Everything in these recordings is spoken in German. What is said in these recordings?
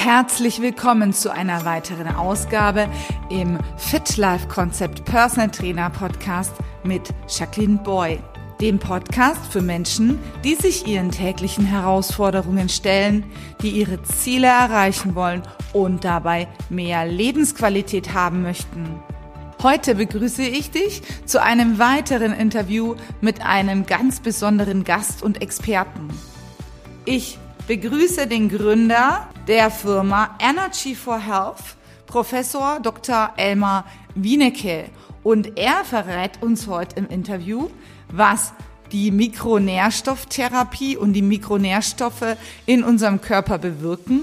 Herzlich willkommen zu einer weiteren Ausgabe im Fit Life Concept Personal Trainer Podcast mit Jacqueline Boy, dem Podcast für Menschen, die sich ihren täglichen Herausforderungen stellen, die ihre Ziele erreichen wollen und dabei mehr Lebensqualität haben möchten. Heute begrüße ich dich zu einem weiteren Interview mit einem ganz besonderen Gast und Experten. Ich begrüße den Gründer der Firma Energy for Health, Professor Dr. Elmar Wienecke. Und er verrät uns heute im Interview, was die Mikronährstofftherapie und die Mikronährstoffe in unserem Körper bewirken,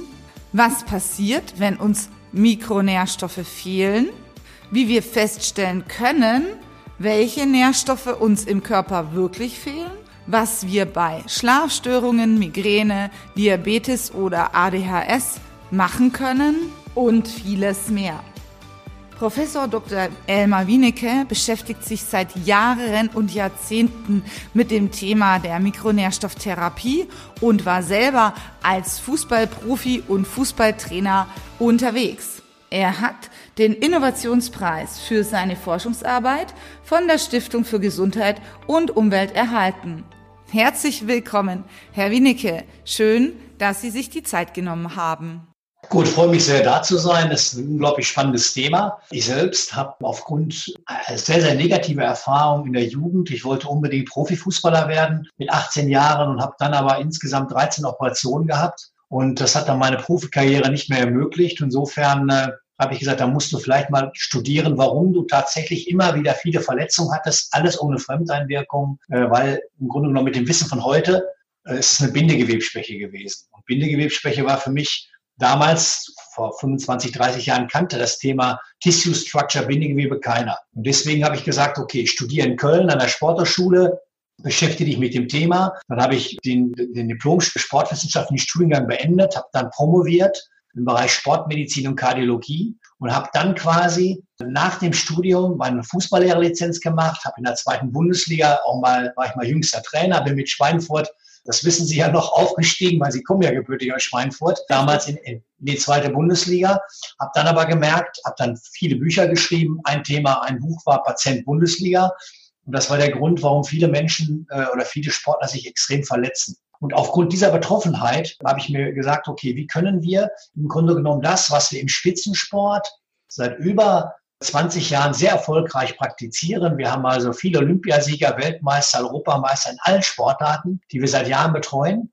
was passiert, wenn uns Mikronährstoffe fehlen, wie wir feststellen können, welche Nährstoffe uns im Körper wirklich fehlen was wir bei Schlafstörungen, Migräne, Diabetes oder ADHS machen können und vieles mehr. Professor Dr. Elmar Wienecke beschäftigt sich seit Jahren und Jahrzehnten mit dem Thema der Mikronährstofftherapie und war selber als Fußballprofi und Fußballtrainer unterwegs. Er hat den Innovationspreis für seine Forschungsarbeit von der Stiftung für Gesundheit und Umwelt erhalten. Herzlich willkommen, Herr Wienecke. Schön, dass Sie sich die Zeit genommen haben. Gut, freue mich sehr, da zu sein. Das ist ein unglaublich spannendes Thema. Ich selbst habe aufgrund sehr, sehr negativer Erfahrungen in der Jugend, ich wollte unbedingt Profifußballer werden mit 18 Jahren und habe dann aber insgesamt 13 Operationen gehabt. Und das hat dann meine Profikarriere nicht mehr ermöglicht. Insofern äh, habe ich gesagt, da musst du vielleicht mal studieren, warum du tatsächlich immer wieder viele Verletzungen hattest, alles ohne Fremdeinwirkung, äh, weil im Grunde genommen mit dem Wissen von heute äh, ist es eine Bindegewebsschwäche gewesen. Und Bindegewebsschwäche war für mich damals, vor 25, 30 Jahren, kannte das Thema Tissue Structure, Bindegewebe keiner. Und deswegen habe ich gesagt, okay, ich studiere in Köln an der Sporthochschule, beschäftige dich mit dem Thema. Dann habe ich den, den Diplom Sportwissenschaftlichen Studiengang beendet, habe dann promoviert im Bereich Sportmedizin und Kardiologie und habe dann quasi nach dem Studium meine Fußballlehrerlizenz gemacht, habe in der zweiten Bundesliga auch mal, war ich mal jüngster Trainer, bin mit Schweinfurt, das wissen Sie ja noch, aufgestiegen, weil Sie kommen ja gebürtig aus Schweinfurt, damals in, in die zweite Bundesliga, habe dann aber gemerkt, habe dann viele Bücher geschrieben, ein Thema, ein Buch war Patient Bundesliga. Und das war der Grund, warum viele Menschen äh, oder viele Sportler sich extrem verletzen. Und aufgrund dieser Betroffenheit habe ich mir gesagt, okay, wie können wir im Grunde genommen das, was wir im Spitzensport seit über 20 Jahren sehr erfolgreich praktizieren. Wir haben also viele Olympiasieger, Weltmeister, Europameister in allen Sportarten, die wir seit Jahren betreuen.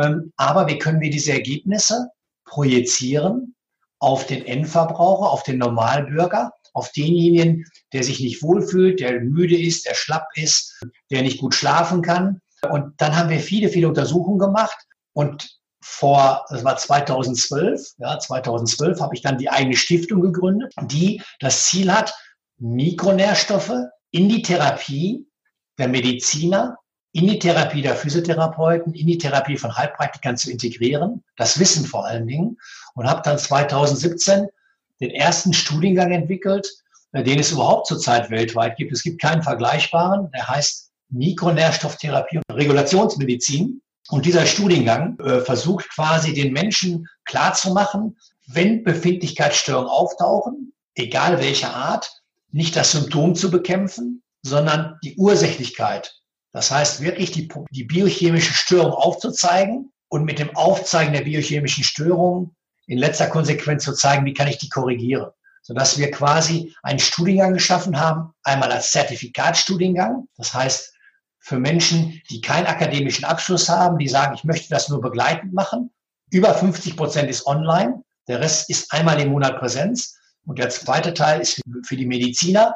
Ähm, aber wie können wir diese Ergebnisse projizieren auf den Endverbraucher, auf den Normalbürger, auf denjenigen, der sich nicht wohlfühlt, der müde ist, der schlapp ist, der nicht gut schlafen kann und dann haben wir viele, viele Untersuchungen gemacht. Und vor, das war 2012, ja, 2012 habe ich dann die eigene Stiftung gegründet, die das Ziel hat, Mikronährstoffe in die Therapie der Mediziner, in die Therapie der Physiotherapeuten, in die Therapie von Heilpraktikern zu integrieren, das Wissen vor allen Dingen, und habe dann 2017 den ersten Studiengang entwickelt, den es überhaupt zurzeit weltweit gibt. Es gibt keinen vergleichbaren, der heißt Mikronährstofftherapie und Regulationsmedizin. Und dieser Studiengang äh, versucht quasi den Menschen klarzumachen, wenn Befindlichkeitsstörungen auftauchen, egal welcher Art, nicht das Symptom zu bekämpfen, sondern die Ursächlichkeit. Das heißt wirklich die, die biochemische Störung aufzuzeigen und mit dem Aufzeigen der biochemischen Störung in letzter Konsequenz zu zeigen, wie kann ich die korrigieren sodass wir quasi einen Studiengang geschaffen haben, einmal als Zertifikatsstudiengang, das heißt für Menschen, die keinen akademischen Abschluss haben, die sagen, ich möchte das nur begleitend machen. Über 50 Prozent ist online, der Rest ist einmal im Monat Präsenz. Und der zweite Teil ist für die Mediziner,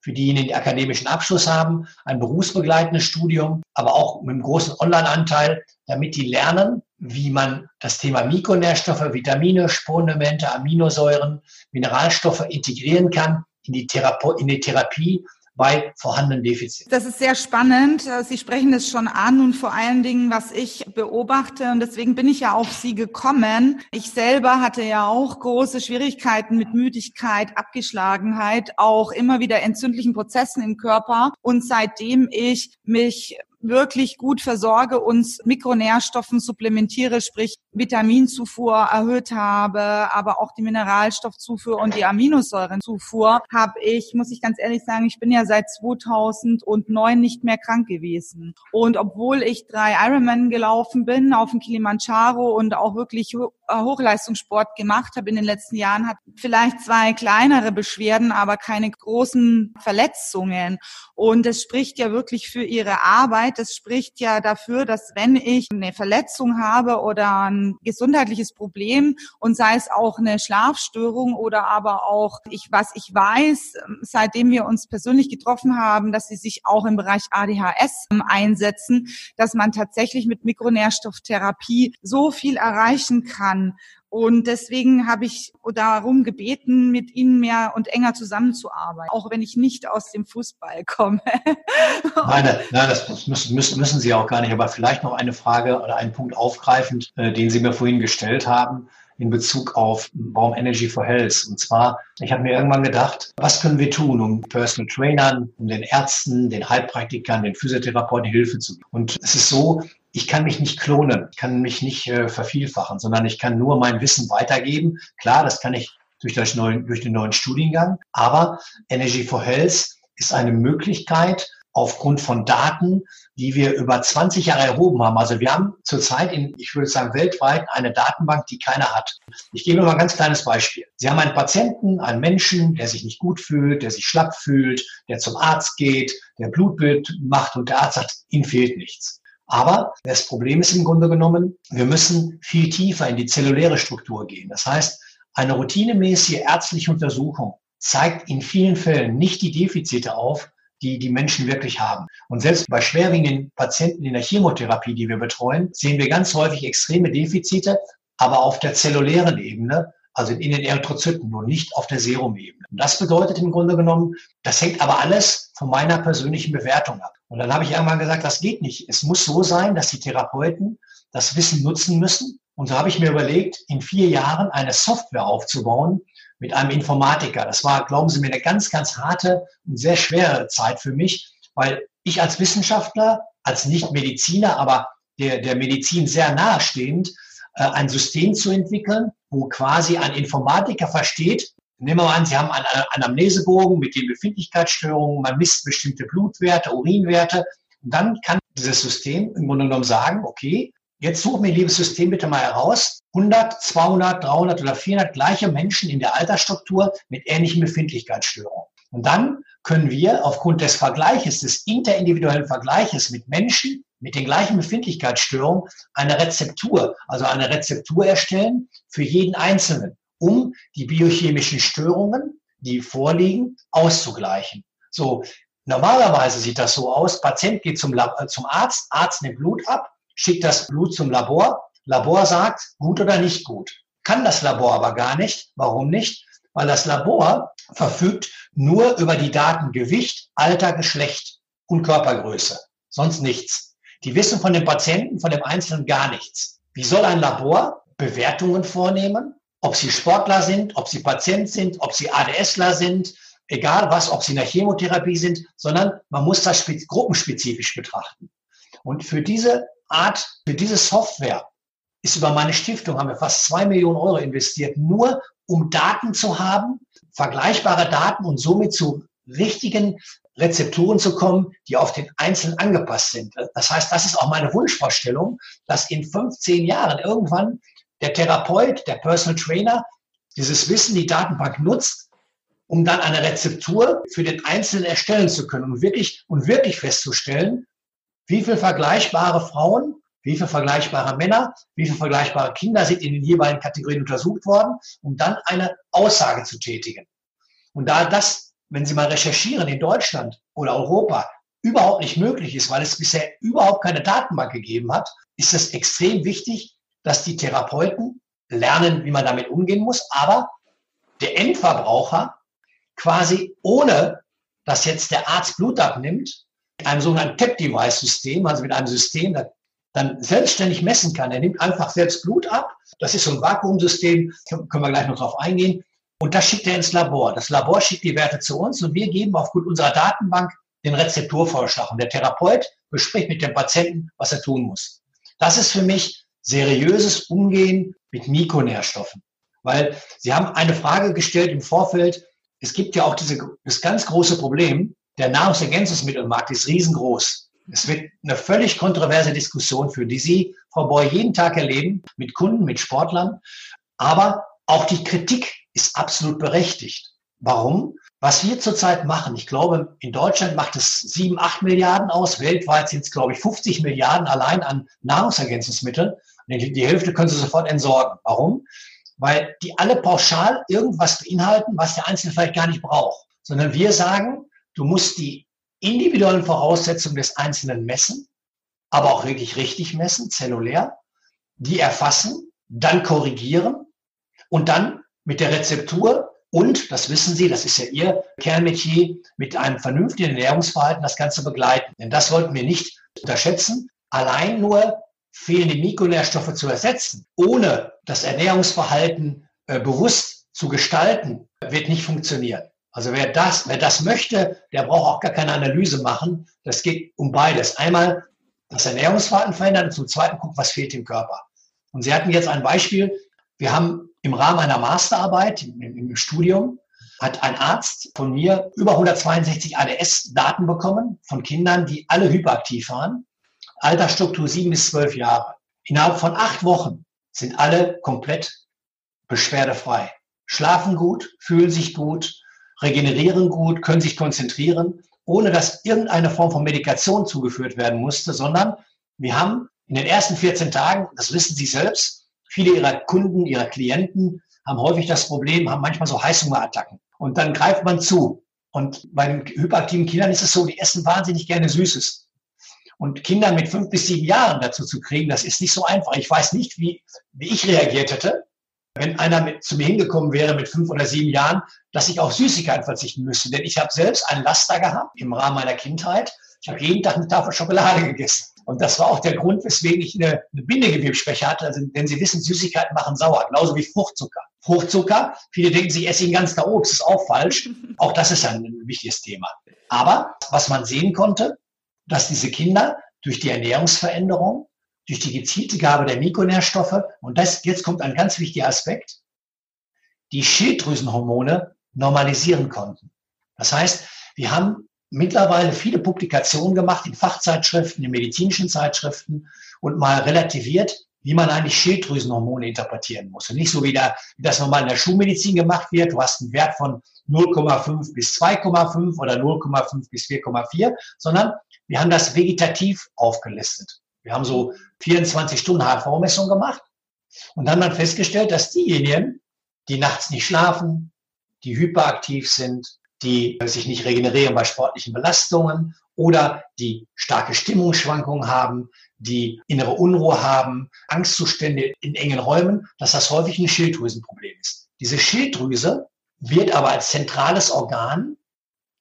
für diejenigen, die akademischen Abschluss haben, ein berufsbegleitendes Studium, aber auch mit einem großen Online-Anteil, damit die lernen, wie man das Thema Mikronährstoffe, Vitamine, Spurenelemente, Aminosäuren, Mineralstoffe integrieren kann in die, Therape in die Therapie bei vorhandenen Defiziten. Das ist sehr spannend. Sie sprechen es schon an und vor allen Dingen, was ich beobachte und deswegen bin ich ja auf Sie gekommen. Ich selber hatte ja auch große Schwierigkeiten mit Müdigkeit, Abgeschlagenheit, auch immer wieder entzündlichen Prozessen im Körper und seitdem ich mich wirklich gut versorge und Mikronährstoffen supplementiere, sprich Vitaminzufuhr erhöht habe, aber auch die Mineralstoffzufuhr und die Aminosäurenzufuhr, habe ich, muss ich ganz ehrlich sagen, ich bin ja seit 2009 nicht mehr krank gewesen. Und obwohl ich drei Ironman gelaufen bin auf dem Kilimanjaro und auch wirklich äh, Hochleistungssport gemacht habe in den letzten Jahren, hat vielleicht zwei kleinere Beschwerden, aber keine großen Verletzungen. Und es spricht ja wirklich für ihre Arbeit. Es spricht ja dafür, dass wenn ich eine Verletzung habe oder ein gesundheitliches Problem und sei es auch eine Schlafstörung oder aber auch ich, was ich weiß, seitdem wir uns persönlich getroffen haben, dass sie sich auch im Bereich ADHS einsetzen, dass man tatsächlich mit Mikronährstofftherapie so viel erreichen kann. Und deswegen habe ich darum gebeten, mit Ihnen mehr und enger zusammenzuarbeiten, auch wenn ich nicht aus dem Fußball komme. nein, nein, das müssen, müssen, Sie auch gar nicht. Aber vielleicht noch eine Frage oder einen Punkt aufgreifend, äh, den Sie mir vorhin gestellt haben in Bezug auf Baum Energy for Health. Und zwar, ich habe mir irgendwann gedacht, was können wir tun, um Personal Trainern, um den Ärzten, den Heilpraktikern, den Physiotherapeuten Hilfe zu geben. Und es ist so, ich kann mich nicht klonen, ich kann mich nicht äh, vervielfachen, sondern ich kann nur mein Wissen weitergeben. Klar, das kann ich durch, das neuen, durch den neuen Studiengang, aber Energy for Health ist eine Möglichkeit, aufgrund von Daten, die wir über 20 Jahre erhoben haben. Also wir haben zurzeit in, ich würde sagen, weltweit eine Datenbank, die keiner hat. Ich gebe mal ein ganz kleines Beispiel. Sie haben einen Patienten, einen Menschen, der sich nicht gut fühlt, der sich schlapp fühlt, der zum Arzt geht, der Blutbild macht und der Arzt sagt, ihm fehlt nichts. Aber das Problem ist im Grunde genommen, wir müssen viel tiefer in die zelluläre Struktur gehen. Das heißt, eine routinemäßige ärztliche Untersuchung zeigt in vielen Fällen nicht die Defizite auf, die die Menschen wirklich haben. Und selbst bei schwerwiegenden Patienten in der Chemotherapie, die wir betreuen, sehen wir ganz häufig extreme Defizite, aber auf der zellulären Ebene, also in den Erythrozyten, nur nicht auf der Serumebene. Und das bedeutet im Grunde genommen, das hängt aber alles von meiner persönlichen Bewertung ab. Und dann habe ich irgendwann gesagt, das geht nicht. Es muss so sein, dass die Therapeuten das Wissen nutzen müssen. Und so habe ich mir überlegt, in vier Jahren eine Software aufzubauen, mit einem Informatiker. Das war, glauben Sie mir, eine ganz, ganz harte und sehr schwere Zeit für mich, weil ich als Wissenschaftler, als Nicht-Mediziner, aber der, der Medizin sehr nahestehend, äh, ein System zu entwickeln, wo quasi ein Informatiker versteht, nehmen wir mal an, Sie haben einen Anamnesebogen mit den Befindlichkeitsstörungen, man misst bestimmte Blutwerte, Urinwerte, und dann kann dieses System im Grunde genommen sagen, okay, Jetzt such mir, liebes System, bitte mal heraus, 100, 200, 300 oder 400 gleiche Menschen in der Altersstruktur mit ähnlichen Befindlichkeitsstörungen. Und dann können wir aufgrund des Vergleiches, des interindividuellen Vergleiches mit Menschen mit den gleichen Befindlichkeitsstörungen eine Rezeptur, also eine Rezeptur erstellen für jeden Einzelnen, um die biochemischen Störungen, die vorliegen, auszugleichen. So, normalerweise sieht das so aus, Patient geht zum, äh, zum Arzt, Arzt nimmt Blut ab, schickt das Blut zum Labor. Labor sagt, gut oder nicht gut. Kann das Labor aber gar nicht. Warum nicht? Weil das Labor verfügt nur über die Daten Gewicht, Alter, Geschlecht und Körpergröße. Sonst nichts. Die wissen von dem Patienten, von dem Einzelnen gar nichts. Wie soll ein Labor Bewertungen vornehmen? Ob sie Sportler sind, ob sie Patient sind, ob sie ADSler sind, egal was, ob sie in der Chemotherapie sind, sondern man muss das gruppenspezifisch betrachten. Und für diese Art, für diese Software ist über meine Stiftung, haben wir fast zwei Millionen Euro investiert, nur um Daten zu haben, vergleichbare Daten und somit zu richtigen Rezepturen zu kommen, die auf den Einzelnen angepasst sind. Das heißt, das ist auch meine Wunschvorstellung, dass in 15 Jahren irgendwann der Therapeut, der Personal Trainer dieses Wissen, die Datenbank nutzt, um dann eine Rezeptur für den Einzelnen erstellen zu können und wirklich, und wirklich festzustellen, wie viele vergleichbare Frauen, wie viele vergleichbare Männer, wie viele vergleichbare Kinder sind in den jeweiligen Kategorien untersucht worden, um dann eine Aussage zu tätigen. Und da das, wenn Sie mal recherchieren in Deutschland oder Europa, überhaupt nicht möglich ist, weil es bisher überhaupt keine Datenbank gegeben hat, ist es extrem wichtig, dass die Therapeuten lernen, wie man damit umgehen muss, aber der Endverbraucher quasi ohne, dass jetzt der Arzt Blut abnimmt, mit einem sogenannten TAP-Device-System, also mit einem System, das dann selbstständig messen kann. Er nimmt einfach selbst Blut ab. Das ist so ein Vakuumsystem, können wir gleich noch drauf eingehen. Und das schickt er ins Labor. Das Labor schickt die Werte zu uns und wir geben aufgrund unserer Datenbank den Rezepturvorschlag. Und der Therapeut bespricht mit dem Patienten, was er tun muss. Das ist für mich seriöses Umgehen mit Mikronährstoffen. Weil Sie haben eine Frage gestellt im Vorfeld. Es gibt ja auch diese, das ganz große Problem, der Nahrungsergänzungsmittelmarkt ist riesengroß. Es wird eine völlig kontroverse Diskussion führen, die Sie, Frau Boy, jeden Tag erleben, mit Kunden, mit Sportlern. Aber auch die Kritik ist absolut berechtigt. Warum? Was wir zurzeit machen, ich glaube, in Deutschland macht es sieben, acht Milliarden aus. Weltweit sind es, glaube ich, 50 Milliarden allein an Nahrungsergänzungsmitteln. Die Hälfte können Sie sofort entsorgen. Warum? weil die alle pauschal irgendwas beinhalten, was der Einzelne vielleicht gar nicht braucht, sondern wir sagen, du musst die individuellen Voraussetzungen des Einzelnen messen, aber auch wirklich richtig messen, zellulär, die erfassen, dann korrigieren und dann mit der Rezeptur und, das wissen Sie, das ist ja Ihr Kernmetier, mit einem vernünftigen Ernährungsverhalten das Ganze begleiten. Denn das sollten wir nicht unterschätzen. Allein nur fehlende Mikronährstoffe zu ersetzen, ohne das Ernährungsverhalten äh, bewusst zu gestalten, wird nicht funktionieren. Also wer das, wer das möchte, der braucht auch gar keine Analyse machen. Das geht um beides. Einmal das Ernährungsverhalten verändern und zum Zweiten gucken, was fehlt im Körper. Und Sie hatten jetzt ein Beispiel. Wir haben im Rahmen einer Masterarbeit im, im Studium hat ein Arzt von mir über 162 ADS-Daten bekommen von Kindern, die alle hyperaktiv waren. Altersstruktur sieben bis zwölf Jahre. Innerhalb von acht Wochen sind alle komplett beschwerdefrei. Schlafen gut, fühlen sich gut, regenerieren gut, können sich konzentrieren, ohne dass irgendeine Form von Medikation zugeführt werden musste, sondern wir haben in den ersten 14 Tagen, das wissen Sie selbst, viele Ihrer Kunden, Ihrer Klienten haben häufig das Problem, haben manchmal so Heißhungerattacken. Und dann greift man zu. Und bei den hyperaktiven Kindern ist es so, die essen wahnsinnig gerne Süßes. Und Kinder mit fünf bis sieben Jahren dazu zu kriegen, das ist nicht so einfach. Ich weiß nicht, wie, wie ich reagiert hätte, wenn einer mit, zu mir hingekommen wäre mit fünf oder sieben Jahren, dass ich auf Süßigkeiten verzichten müsste. Denn ich habe selbst ein Laster gehabt im Rahmen meiner Kindheit. Ich habe jeden Tag eine Tafel Schokolade gegessen. Und das war auch der Grund, weswegen ich eine, eine Bindegewebsschwäche hatte. Also, denn Sie wissen, Süßigkeiten machen sauer, genauso wie Fruchtzucker. Fruchtzucker, viele denken sich, ich esse ihn ganz da das ist auch falsch. Auch das ist ein wichtiges Thema. Aber was man sehen konnte, dass diese Kinder durch die Ernährungsveränderung, durch die gezielte Gabe der Mikronährstoffe, und das, jetzt kommt ein ganz wichtiger Aspekt, die Schilddrüsenhormone normalisieren konnten. Das heißt, wir haben mittlerweile viele Publikationen gemacht in Fachzeitschriften, in medizinischen Zeitschriften und mal relativiert, wie man eigentlich Schilddrüsenhormone interpretieren muss. Und nicht so wie, der, wie das normal in der Schulmedizin gemacht wird. Du hast einen Wert von 0,5 bis 2,5 oder 0,5 bis 4,4, sondern wir haben das vegetativ aufgelistet. Wir haben so 24 Stunden HV-Messung gemacht und haben dann festgestellt, dass diejenigen, die nachts nicht schlafen, die hyperaktiv sind, die sich nicht regenerieren bei sportlichen Belastungen oder die starke Stimmungsschwankungen haben, die innere Unruhe haben, Angstzustände in engen Räumen, dass das häufig ein Schilddrüsenproblem ist. Diese Schilddrüse wird aber als zentrales Organ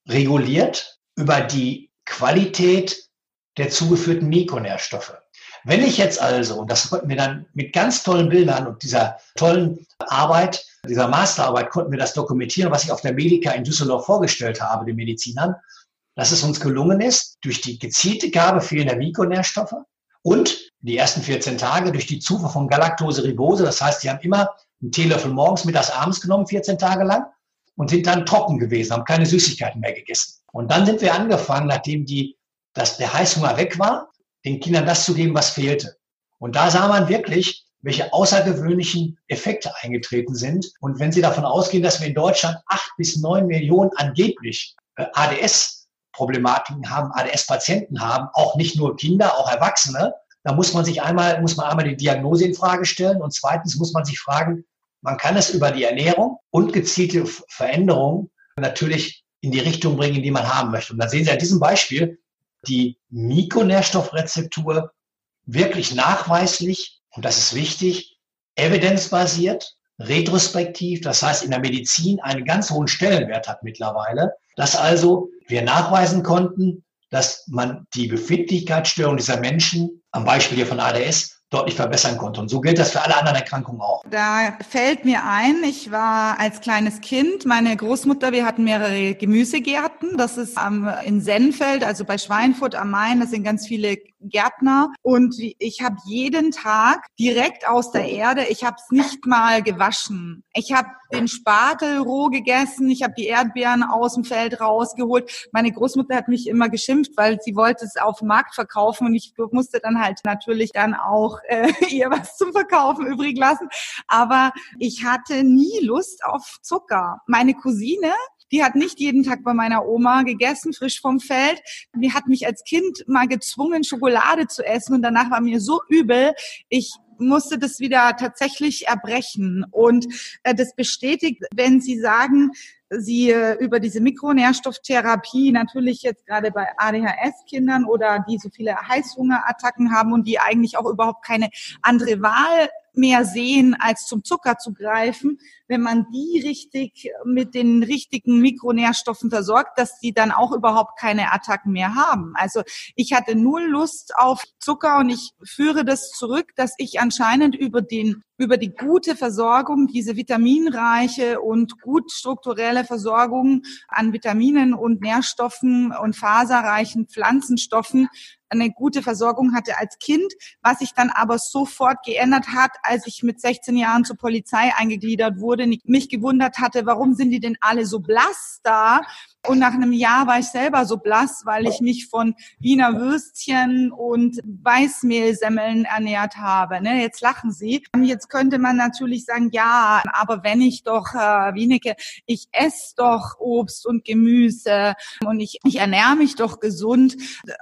reguliert über die Qualität der zugeführten Mikronährstoffe. Wenn ich jetzt also, und das konnten wir dann mit ganz tollen Bildern und dieser tollen Arbeit, dieser Masterarbeit konnten wir das dokumentieren, was ich auf der Medica in Düsseldorf vorgestellt habe, den Medizinern, dass es uns gelungen ist, durch die gezielte Gabe fehlender Mikronährstoffe und die ersten 14 Tage durch die Zufuhr von Galaktose Ribose, das heißt, sie haben immer einen Teelöffel morgens, mittags, abends genommen, 14 Tage lang und sind dann trocken gewesen, haben keine Süßigkeiten mehr gegessen. Und dann sind wir angefangen, nachdem die, dass der Heißhunger weg war, den Kindern das zu geben, was fehlte. Und da sah man wirklich, welche außergewöhnlichen Effekte eingetreten sind. Und wenn Sie davon ausgehen, dass wir in Deutschland acht bis neun Millionen angeblich äh, ADS-Problematiken haben, ADS-Patienten haben, auch nicht nur Kinder, auch Erwachsene, da muss man sich einmal, muss man einmal die Diagnose in Frage stellen und zweitens muss man sich fragen, man kann es über die Ernährung und gezielte Veränderungen natürlich in die Richtung bringen, die man haben möchte. Und dann sehen Sie an diesem Beispiel die Mikronährstoffrezeptur wirklich nachweislich, und das ist wichtig, evidenzbasiert, retrospektiv, das heißt in der Medizin einen ganz hohen Stellenwert hat mittlerweile, dass also wir nachweisen konnten, dass man die Befindlichkeitsstörung dieser Menschen, am Beispiel hier von ADS, deutlich verbessern konnte. Und so gilt das für alle anderen Erkrankungen auch. Da fällt mir ein, ich war als kleines Kind, meine Großmutter, wir hatten mehrere Gemüsegärten. Das ist am, in Sennfeld, also bei Schweinfurt am Main, das sind ganz viele Gärtner und ich habe jeden Tag direkt aus der Erde, ich habe es nicht mal gewaschen. Ich habe den Spatel roh gegessen, ich habe die Erdbeeren aus dem Feld rausgeholt. Meine Großmutter hat mich immer geschimpft, weil sie wollte es auf dem Markt verkaufen und ich musste dann halt natürlich dann auch äh, ihr was zum Verkaufen übrig lassen. Aber ich hatte nie Lust auf Zucker. Meine Cousine, die hat nicht jeden Tag bei meiner Oma gegessen, frisch vom Feld. Die hat mich als Kind mal gezwungen, Schokolade zu essen und danach war mir so übel. Ich musste das wieder tatsächlich erbrechen. Und äh, das bestätigt, wenn Sie sagen, Sie äh, über diese Mikronährstofftherapie natürlich jetzt gerade bei ADHS-Kindern oder die so viele Heißhungerattacken haben und die eigentlich auch überhaupt keine andere Wahl mehr sehen, als zum Zucker zu greifen, wenn man die richtig mit den richtigen Mikronährstoffen versorgt, dass die dann auch überhaupt keine Attacken mehr haben. Also ich hatte null Lust auf Zucker und ich führe das zurück, dass ich anscheinend über den über die gute Versorgung, diese vitaminreiche und gut strukturelle Versorgung an Vitaminen und Nährstoffen und faserreichen Pflanzenstoffen eine gute Versorgung hatte als Kind, was sich dann aber sofort geändert hat, als ich mit 16 Jahren zur Polizei eingegliedert wurde, mich gewundert hatte, warum sind die denn alle so blass da? Und nach einem Jahr war ich selber so blass, weil ich mich von Wiener Würstchen und Weißmehlsemmeln ernährt habe. Ne? Jetzt lachen Sie. Jetzt könnte man natürlich sagen, ja, aber wenn ich doch, äh, Wienecke, ich esse doch Obst und Gemüse und ich, ich ernähre mich doch gesund,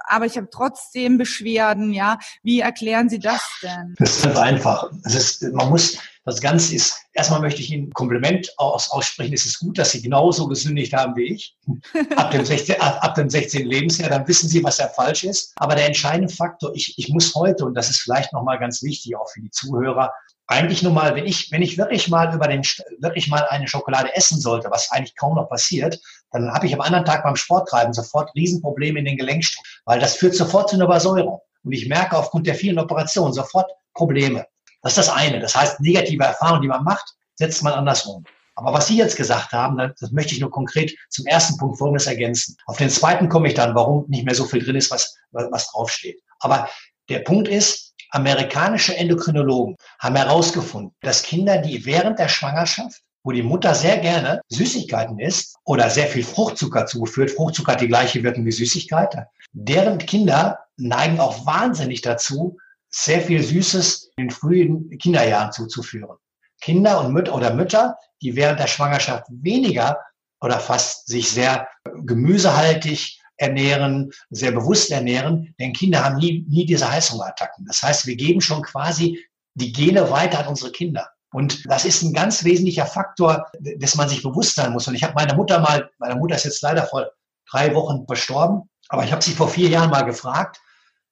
aber ich habe trotzdem Beschwerden. Ja, wie erklären Sie das denn? Das ist ganz einfach. Das ist, man muss das Ganze ist, erstmal möchte ich Ihnen ein Kompliment aus, aussprechen. Es ist gut, dass Sie genauso gesündigt haben wie ich. Ab dem 16, ab dem 16. Lebensjahr, dann wissen Sie, was ja falsch ist. Aber der entscheidende Faktor, ich, ich muss heute, und das ist vielleicht nochmal ganz wichtig, auch für die Zuhörer, eigentlich nur mal, wenn ich, wenn ich wirklich mal über den, wirklich mal eine Schokolade essen sollte, was eigentlich kaum noch passiert, dann habe ich am anderen Tag beim Sporttreiben sofort Riesenprobleme in den Gelenkstoffen, weil das führt sofort zu einer Übersäuerung. Und ich merke aufgrund der vielen Operationen sofort Probleme. Das ist das eine. Das heißt, negative Erfahrungen, die man macht, setzt man andersrum. Aber was Sie jetzt gesagt haben, das möchte ich nur konkret zum ersten Punkt Folgendes ergänzen. Auf den zweiten komme ich dann, warum nicht mehr so viel drin ist, was, was draufsteht. Aber der Punkt ist, amerikanische Endokrinologen haben herausgefunden, dass Kinder, die während der Schwangerschaft, wo die Mutter sehr gerne Süßigkeiten isst oder sehr viel Fruchtzucker zuführt, Fruchtzucker hat die gleiche Wirkung wie Süßigkeit, deren Kinder neigen auch wahnsinnig dazu, sehr viel Süßes in den frühen Kinderjahren zuzuführen. Kinder und Mütter oder Mütter, die während der Schwangerschaft weniger oder fast sich sehr gemüsehaltig ernähren, sehr bewusst ernähren, denn Kinder haben nie, nie diese Heißhungerattacken. Das heißt, wir geben schon quasi die Gene weiter an unsere Kinder. Und das ist ein ganz wesentlicher Faktor, dass man sich bewusst sein muss. Und ich habe meine Mutter mal, meine Mutter ist jetzt leider vor drei Wochen verstorben, aber ich habe sie vor vier Jahren mal gefragt,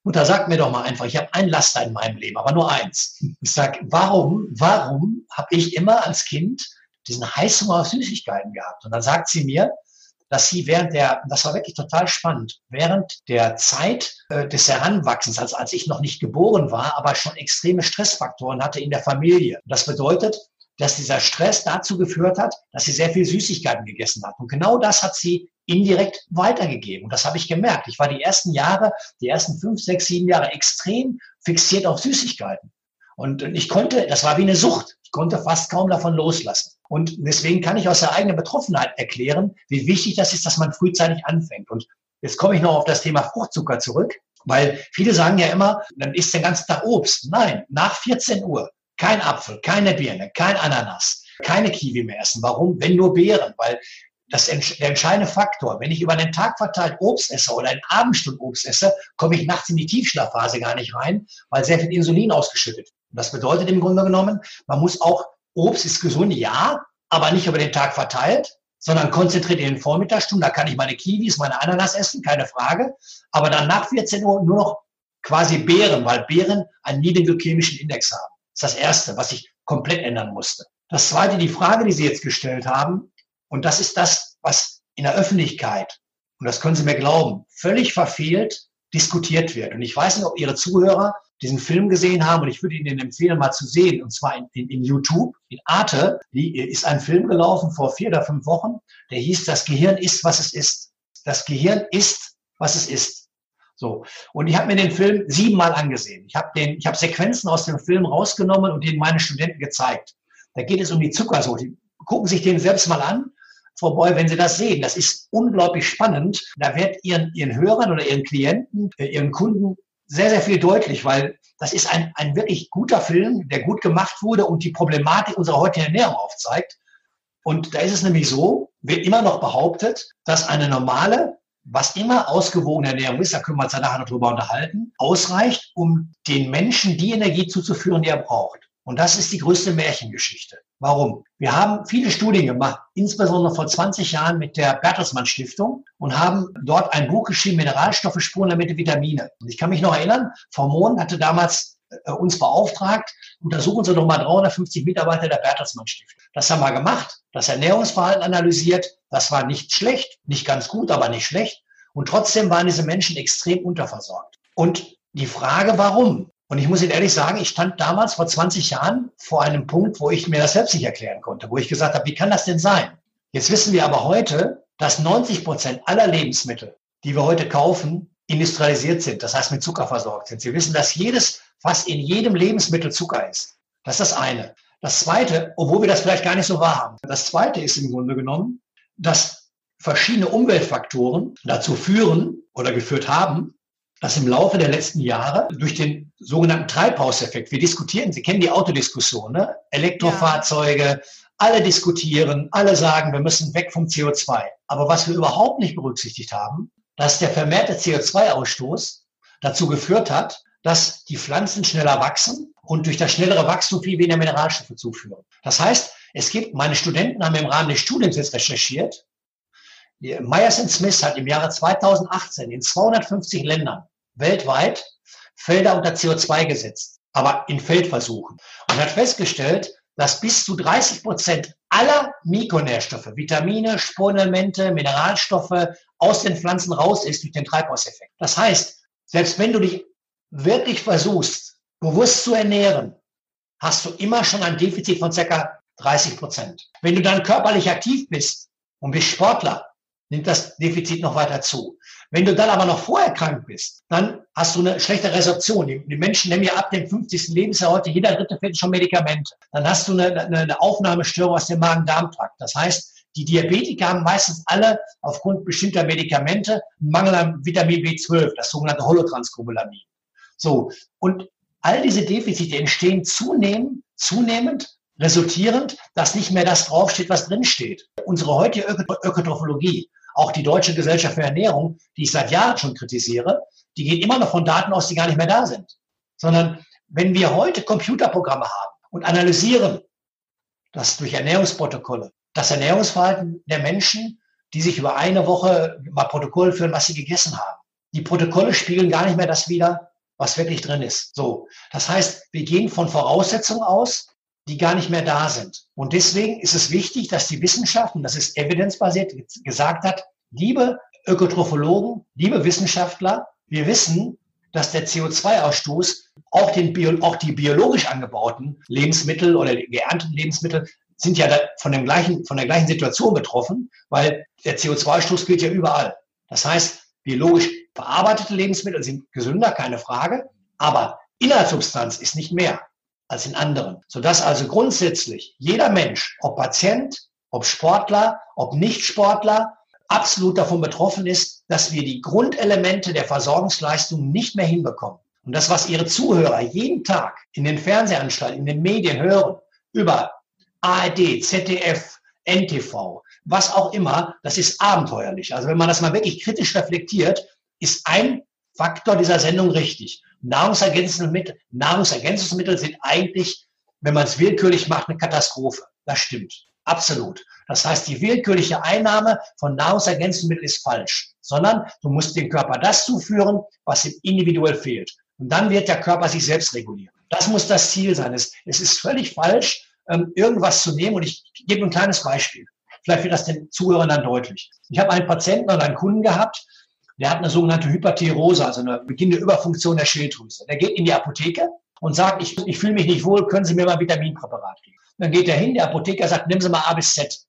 Mutter, sag mir doch mal einfach, ich habe ein Laster in meinem Leben, aber nur eins. Ich sag, warum, warum habe ich immer als Kind diesen Heißhunger auf Süßigkeiten gehabt? Und dann sagt sie mir, dass sie während der, das war wirklich total spannend, während der Zeit äh, des Heranwachsens, also als ich noch nicht geboren war, aber schon extreme Stressfaktoren hatte in der Familie. Das bedeutet, dass dieser Stress dazu geführt hat, dass sie sehr viel Süßigkeiten gegessen hat. Und genau das hat sie indirekt weitergegeben. Und das habe ich gemerkt. Ich war die ersten Jahre, die ersten fünf, sechs, sieben Jahre extrem fixiert auf Süßigkeiten. Und ich konnte, das war wie eine Sucht. Ich konnte fast kaum davon loslassen. Und deswegen kann ich aus der eigenen Betroffenheit erklären, wie wichtig das ist, dass man frühzeitig anfängt. Und jetzt komme ich noch auf das Thema Fruchtzucker zurück, weil viele sagen ja immer, dann isst den ganzen Tag Obst. Nein, nach 14 Uhr kein Apfel, keine Birne, kein Ananas, keine Kiwi mehr essen. Warum? Wenn nur Beeren, weil das der entscheidende Faktor. Wenn ich über den Tag verteilt Obst esse oder in Abendstunden Obst esse, komme ich nachts in die Tiefschlafphase gar nicht rein, weil sehr viel Insulin ausgeschüttet. Und das bedeutet im Grunde genommen, man muss auch, Obst ist gesund, ja, aber nicht über den Tag verteilt, sondern konzentriert in den Vormittagsstunden. Da kann ich meine Kiwis, meine Ananas essen, keine Frage. Aber dann nach 14 Uhr nur noch quasi Beeren, weil Beeren einen niedrigen glykämischen Index haben. Das ist das Erste, was ich komplett ändern musste. Das Zweite, die Frage, die Sie jetzt gestellt haben, und das ist das, was in der Öffentlichkeit, und das können Sie mir glauben, völlig verfehlt diskutiert wird. Und ich weiß nicht, ob Ihre Zuhörer diesen Film gesehen haben und ich würde Ihnen empfehlen, mal zu sehen, und zwar in, in, in YouTube, in Arte, die ist ein Film gelaufen vor vier oder fünf Wochen, der hieß Das Gehirn ist, was es ist. Das Gehirn ist, was es ist. So. Und ich habe mir den Film siebenmal angesehen. Ich habe den, Sequenzen aus dem Film rausgenommen und den meinen Studenten gezeigt. Da geht es um die Zuckersucht. Die gucken sich den selbst mal an. Frau Boy, wenn Sie das sehen, das ist unglaublich spannend. Da wird Ihren, Ihren Hörern oder Ihren Klienten, äh, Ihren Kunden sehr, sehr viel deutlich, weil das ist ein, ein wirklich guter Film, der gut gemacht wurde und die Problematik unserer heutigen Ernährung aufzeigt. Und da ist es nämlich so, wird immer noch behauptet, dass eine normale, was immer ausgewogene Ernährung ist, da können wir uns ja nachher noch drüber unterhalten, ausreicht, um den Menschen die Energie zuzuführen, die er braucht. Und das ist die größte Märchengeschichte. Warum? Wir haben viele Studien gemacht, insbesondere vor 20 Jahren mit der Bertelsmann Stiftung und haben dort ein Buch geschrieben, Mineralstoffe, Spurenelemente, Vitamine. Und ich kann mich noch erinnern, Mohn hatte damals äh, uns beauftragt, untersuchen Sie doch mal 350 Mitarbeiter der Bertelsmann Stiftung. Das haben wir gemacht, das Ernährungsverhalten analysiert. Das war nicht schlecht, nicht ganz gut, aber nicht schlecht. Und trotzdem waren diese Menschen extrem unterversorgt. Und die Frage, warum? Und ich muss Ihnen ehrlich sagen, ich stand damals vor 20 Jahren vor einem Punkt, wo ich mir das selbst nicht erklären konnte, wo ich gesagt habe, wie kann das denn sein? Jetzt wissen wir aber heute, dass 90 Prozent aller Lebensmittel, die wir heute kaufen, industrialisiert sind, das heißt mit Zucker versorgt sind. Sie wissen, dass jedes, fast in jedem Lebensmittel Zucker ist. Das ist das eine. Das zweite, obwohl wir das vielleicht gar nicht so wahrhaben. Das zweite ist im Grunde genommen, dass verschiedene Umweltfaktoren dazu führen oder geführt haben, dass im Laufe der letzten Jahre durch den sogenannten Treibhauseffekt, wir diskutieren, Sie kennen die Autodiskussion, ne? Elektrofahrzeuge, ja. alle diskutieren, alle sagen, wir müssen weg vom CO2. Aber was wir überhaupt nicht berücksichtigt haben, dass der vermehrte CO2-Ausstoß dazu geführt hat, dass die Pflanzen schneller wachsen und durch das schnellere Wachstum viel weniger Mineralstoffe zuführen. Das heißt, es gibt, meine Studenten haben im Rahmen des Studiums jetzt recherchiert, Myers Smith hat im Jahre 2018 in 250 Ländern weltweit Felder unter CO2 gesetzt, aber in Feldversuchen und hat festgestellt, dass bis zu 30 Prozent aller Mikronährstoffe, Vitamine, Spurenelemente, Mineralstoffe aus den Pflanzen raus ist durch den Treibhauseffekt. Das heißt, selbst wenn du dich wirklich versuchst, bewusst zu ernähren, hast du immer schon ein Defizit von circa 30 Prozent. Wenn du dann körperlich aktiv bist und bist Sportler, nimmt das Defizit noch weiter zu. Wenn du dann aber noch vorher krank bist, dann hast du eine schlechte Resorption. Die, Menschen nehmen ja ab dem 50. Lebensjahr heute jeder dritte Viertel schon Medikamente. Dann hast du eine, eine, eine Aufnahmestörung aus dem Magen-Darm-Trakt. Das heißt, die Diabetiker haben meistens alle aufgrund bestimmter Medikamente einen Mangel an Vitamin B12, das sogenannte Holotranscobalamin. So. Und all diese Defizite entstehen zunehmend, zunehmend resultierend, dass nicht mehr das draufsteht, was drinsteht. Unsere heutige Ökotrophologie auch die Deutsche Gesellschaft für Ernährung, die ich seit Jahren schon kritisiere, die geht immer noch von Daten aus, die gar nicht mehr da sind. Sondern wenn wir heute Computerprogramme haben und analysieren, das durch Ernährungsprotokolle, das Ernährungsverhalten der Menschen, die sich über eine Woche mal Protokoll führen, was sie gegessen haben. Die Protokolle spiegeln gar nicht mehr das wider, was wirklich drin ist. So. Das heißt, wir gehen von Voraussetzungen aus, die gar nicht mehr da sind. Und deswegen ist es wichtig, dass die Wissenschaft, und das ist evidenzbasiert, gesagt hat, liebe Ökotrophologen, liebe Wissenschaftler, wir wissen, dass der CO2-Ausstoß auch, auch die biologisch angebauten Lebensmittel oder geernteten Lebensmittel sind ja von, dem gleichen, von der gleichen Situation betroffen, weil der CO2-Ausstoß gilt ja überall. Das heißt, biologisch verarbeitete Lebensmittel sind gesünder, keine Frage, aber Inhaltssubstanz ist nicht mehr als in anderen. Sodass also grundsätzlich jeder Mensch, ob Patient, ob Sportler, ob Nicht-Sportler, absolut davon betroffen ist, dass wir die Grundelemente der Versorgungsleistung nicht mehr hinbekommen. Und das, was Ihre Zuhörer jeden Tag in den Fernsehanstalten, in den Medien hören, über ARD, ZDF, NTV, was auch immer, das ist abenteuerlich. Also wenn man das mal wirklich kritisch reflektiert, ist ein Faktor dieser Sendung richtig. Nahrungsergänzungsmittel, Nahrungsergänzungsmittel sind eigentlich, wenn man es willkürlich macht, eine Katastrophe. Das stimmt. Absolut. Das heißt, die willkürliche Einnahme von Nahrungsergänzungsmitteln ist falsch, sondern du musst dem Körper das zuführen, was ihm individuell fehlt. Und dann wird der Körper sich selbst regulieren. Das muss das Ziel sein. Es, es ist völlig falsch, ähm, irgendwas zu nehmen. Und ich gebe ein kleines Beispiel. Vielleicht wird das den Zuhörern dann deutlich. Ich habe einen Patienten oder einen Kunden gehabt, der hat eine sogenannte Hyperthyreose, also eine beginnende Überfunktion der Schilddrüse. Der geht in die Apotheke und sagt, ich, ich fühle mich nicht wohl, können Sie mir mal ein Vitaminpräparat geben. Dann geht er hin, der Apotheker sagt, nehmen Sie mal A bis Z.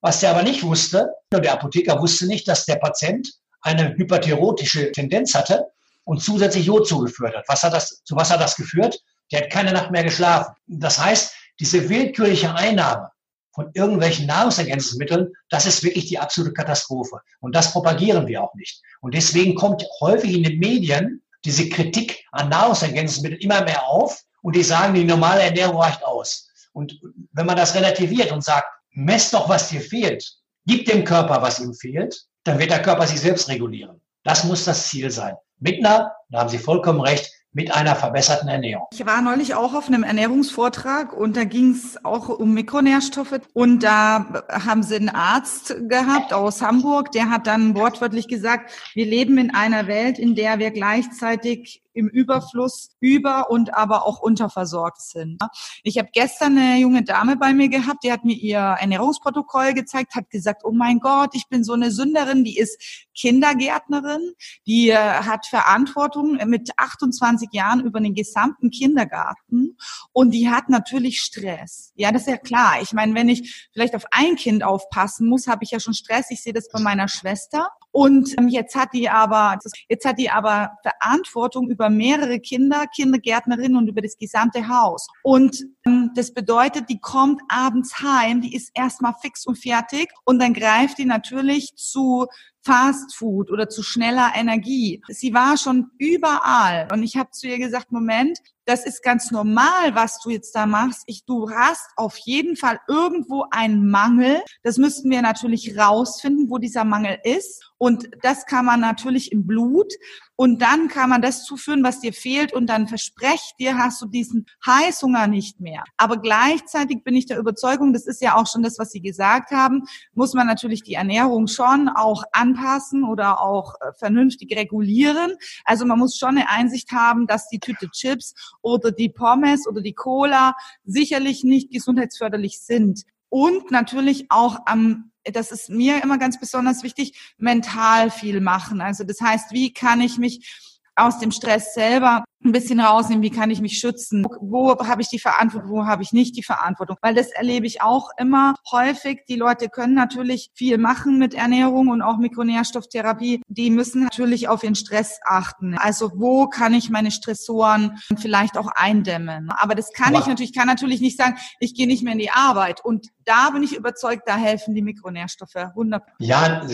Was der aber nicht wusste, der Apotheker wusste nicht, dass der Patient eine hyperthyrotische Tendenz hatte und zusätzlich Jod zugeführt hat. Was hat das, zu was hat das geführt? Der hat keine Nacht mehr geschlafen. Das heißt, diese willkürliche Einnahme von irgendwelchen Nahrungsergänzungsmitteln, das ist wirklich die absolute Katastrophe. Und das propagieren wir auch nicht. Und deswegen kommt häufig in den Medien diese Kritik an Nahrungsergänzungsmitteln immer mehr auf und die sagen, die normale Ernährung reicht aus. Und wenn man das relativiert und sagt, mess doch, was dir fehlt, gib dem Körper, was ihm fehlt, dann wird der Körper sich selbst regulieren. Das muss das Ziel sein. Mit einer, da haben Sie vollkommen recht, mit einer verbesserten Ernährung. Ich war neulich auch auf einem Ernährungsvortrag und da ging es auch um Mikronährstoffe und da haben sie einen Arzt gehabt aus Hamburg, der hat dann wortwörtlich gesagt, wir leben in einer Welt, in der wir gleichzeitig im Überfluss über und aber auch unterversorgt sind. Ich habe gestern eine junge Dame bei mir gehabt, die hat mir ihr Ernährungsprotokoll gezeigt, hat gesagt, oh mein Gott, ich bin so eine Sünderin, die ist Kindergärtnerin, die äh, hat Verantwortung mit 28 Jahren über den gesamten Kindergarten und die hat natürlich Stress. Ja, das ist ja klar. Ich meine, wenn ich vielleicht auf ein Kind aufpassen muss, habe ich ja schon Stress. Ich sehe das bei meiner Schwester. Und ähm, jetzt hat die aber, jetzt hat die aber Verantwortung über mehrere Kinder, Kindergärtnerinnen und über das gesamte Haus. Und ähm, das bedeutet, die kommt abends heim, die ist erstmal fix und fertig und dann greift die natürlich zu Fast Food oder zu schneller Energie. Sie war schon überall und ich habe zu ihr gesagt, Moment, das ist ganz normal, was du jetzt da machst. Ich, du hast auf jeden Fall irgendwo einen Mangel. Das müssten wir natürlich rausfinden, wo dieser Mangel ist. Und das kann man natürlich im Blut. Und dann kann man das zuführen, was dir fehlt. Und dann versprecht dir, hast du diesen Heißhunger nicht mehr. Aber gleichzeitig bin ich der Überzeugung, das ist ja auch schon das, was Sie gesagt haben, muss man natürlich die Ernährung schon auch anpassen oder auch äh, vernünftig regulieren. Also man muss schon eine Einsicht haben, dass die Tüte Chips oder die Pommes oder die Cola sicherlich nicht gesundheitsförderlich sind. Und natürlich auch am das ist mir immer ganz besonders wichtig, mental viel machen. Also das heißt, wie kann ich mich aus dem Stress selber ein bisschen rausnehmen, wie kann ich mich schützen, wo, habe ich die Verantwortung, wo habe ich nicht die Verantwortung, weil das erlebe ich auch immer häufig. Die Leute können natürlich viel machen mit Ernährung und auch Mikronährstofftherapie. Die müssen natürlich auf ihren Stress achten. Also wo kann ich meine Stressoren vielleicht auch eindämmen? Aber das kann Aber ich natürlich, kann natürlich nicht sagen, ich gehe nicht mehr in die Arbeit. Und da bin ich überzeugt, da helfen die Mikronährstoffe 100. Ja,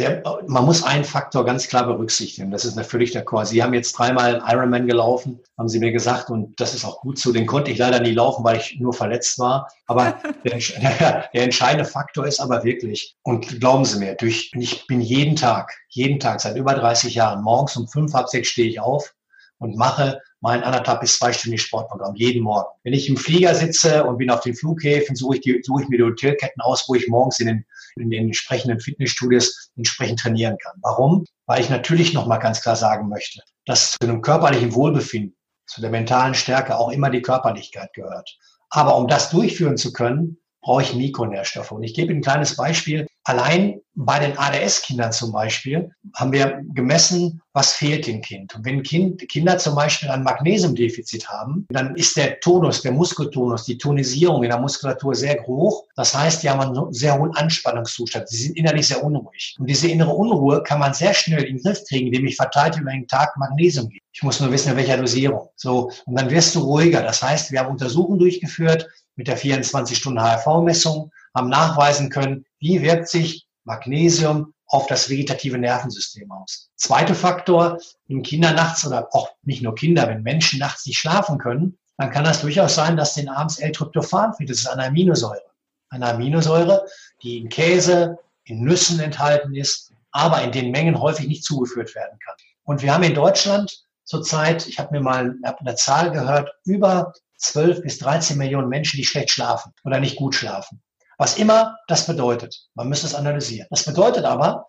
man muss einen Faktor ganz klar berücksichtigen. Das ist natürlich der Chor. Sie haben jetzt dreimal Ironman gelaufen haben sie mir gesagt. Und das ist auch gut so. Den konnte ich leider nie laufen, weil ich nur verletzt war. Aber der, der, der entscheidende Faktor ist aber wirklich, und glauben Sie mir, durch, ich bin jeden Tag, jeden Tag seit über 30 Jahren, morgens um fünf, halb sechs stehe ich auf und mache mein anderthalb bis zweistündiges Sportprogramm jeden Morgen. Wenn ich im Flieger sitze und bin auf den Flughäfen, suche ich, die, suche ich mir die Hotelketten aus, wo ich morgens in den, in den entsprechenden Fitnessstudios entsprechend trainieren kann. Warum? Weil ich natürlich nochmal ganz klar sagen möchte, dass zu einem körperlichen Wohlbefinden zu der mentalen Stärke auch immer die Körperlichkeit gehört. Aber um das durchführen zu können, brauche ich Mikronährstoffe. Und ich gebe ein kleines Beispiel. Allein bei den ADS-Kindern zum Beispiel haben wir gemessen, was fehlt dem Kind. Und wenn kind, Kinder zum Beispiel ein Magnesiumdefizit haben, dann ist der Tonus, der Muskeltonus, die Tonisierung in der Muskulatur sehr hoch. Das heißt, die haben einen sehr hohen Anspannungszustand. Sie sind innerlich sehr unruhig. Und diese innere Unruhe kann man sehr schnell in den Griff kriegen, indem ich verteilt über den Tag Magnesium gebe. Ich muss nur wissen, in welcher Dosierung. So. Und dann wirst du ruhiger. Das heißt, wir haben Untersuchungen durchgeführt, mit der 24-Stunden-HRV-Messung haben nachweisen können, wie wirkt sich Magnesium auf das vegetative Nervensystem aus. Zweiter Faktor, wenn Kinder nachts oder auch nicht nur Kinder, wenn Menschen nachts nicht schlafen können, dann kann das durchaus sein, dass den abends L-Tryptophan fehlt. Das ist eine Aminosäure. Eine Aminosäure, die in Käse, in Nüssen enthalten ist, aber in den Mengen häufig nicht zugeführt werden kann. Und wir haben in Deutschland zurzeit, ich habe mir mal eine Zahl gehört, über 12 bis 13 Millionen Menschen, die schlecht schlafen oder nicht gut schlafen. Was immer das bedeutet. Man müsste es analysieren. Das bedeutet aber,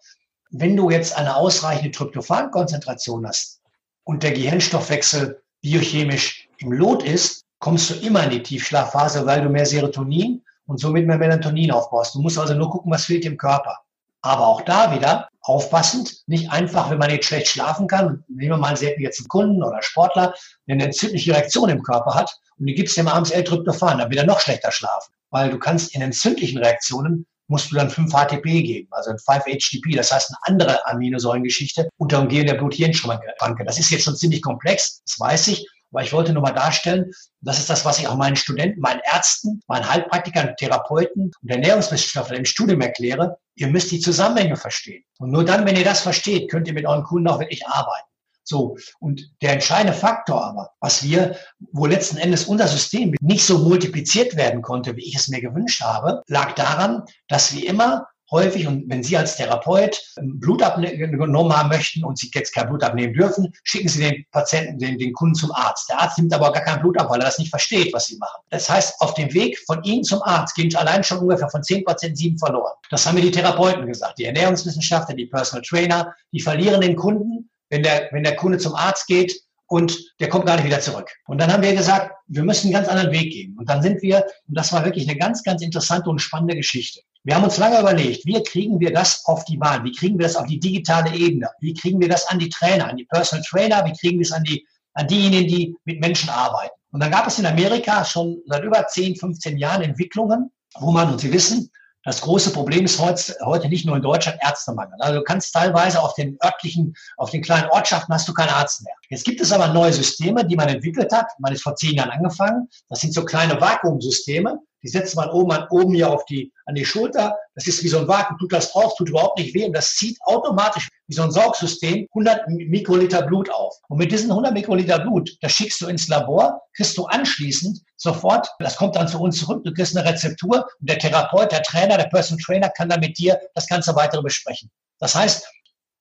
wenn du jetzt eine ausreichende Tryptophan-Konzentration hast und der Gehirnstoffwechsel biochemisch im Lot ist, kommst du immer in die Tiefschlafphase, weil du mehr Serotonin und somit mehr Melatonin aufbaust. Du musst also nur gucken, was fehlt im Körper. Aber auch da wieder aufpassend, nicht einfach, wenn man jetzt schlecht schlafen kann, nehmen wir mal jetzt einen Kunden oder Sportler, der eine entzündliche Reaktion im Körper hat und du gibst dem abends L-Tryptophan, dann wird er noch schlechter schlafen. Weil du kannst in entzündlichen Reaktionen musst du dann 5-HTP geben, also ein 5-HTP, das heißt eine andere Aminosäurengeschichte unter Umgehung der Blut-Hirn-Schranke. Das ist jetzt schon ziemlich komplex, das weiß ich, aber ich wollte nur mal darstellen, das ist das, was ich auch meinen Studenten, meinen Ärzten, meinen Heilpraktikern, Therapeuten und Ernährungswissenschaftlern im Studium erkläre. Ihr müsst die Zusammenhänge verstehen. Und nur dann, wenn ihr das versteht, könnt ihr mit euren Kunden auch wirklich arbeiten. So. Und der entscheidende Faktor aber, was wir, wo letzten Endes unser System nicht so multipliziert werden konnte, wie ich es mir gewünscht habe, lag daran, dass wir immer häufig, und wenn Sie als Therapeut Blut abgenommen haben möchten und Sie jetzt kein Blut abnehmen dürfen, schicken Sie den Patienten, den, den Kunden zum Arzt. Der Arzt nimmt aber gar kein Blut ab, weil er das nicht versteht, was Sie machen. Das heißt, auf dem Weg von Ihnen zum Arzt gehen allein schon ungefähr von zehn Patienten sieben verloren. Das haben mir die Therapeuten gesagt, die Ernährungswissenschaftler, die Personal Trainer, die verlieren den Kunden, wenn der, wenn der Kunde zum Arzt geht und der kommt gar nicht wieder zurück. Und dann haben wir gesagt, wir müssen einen ganz anderen Weg gehen. Und dann sind wir, und das war wirklich eine ganz, ganz interessante und spannende Geschichte. Wir haben uns lange überlegt, wie kriegen wir das auf die Bahn? Wie kriegen wir das auf die digitale Ebene? Wie kriegen wir das an die Trainer, an die Personal Trainer? Wie kriegen wir es an die, an diejenigen, die mit Menschen arbeiten? Und dann gab es in Amerika schon seit über 10, 15 Jahren Entwicklungen, wo man, und Sie wissen, das große Problem ist heute nicht nur in Deutschland Ärztemangel. Also du kannst teilweise auf den örtlichen, auf den kleinen Ortschaften hast du keinen Arzt mehr. Jetzt gibt es aber neue Systeme, die man entwickelt hat. Man ist vor zehn Jahren angefangen. Das sind so kleine Vakuumsysteme. Die setzt man oben an, oben hier auf die, an die Schulter. Das ist wie so ein Vakuum. Tut das drauf, tut überhaupt nicht weh. Und das zieht automatisch wie so ein Saugsystem 100 Mikroliter Blut auf. Und mit diesen 100 Mikroliter Blut, das schickst du ins Labor, kriegst du anschließend sofort, das kommt dann zu uns zurück, du kriegst eine Rezeptur und der Therapeut, der Trainer, der Personal Trainer kann dann mit dir das Ganze weitere besprechen. Das heißt,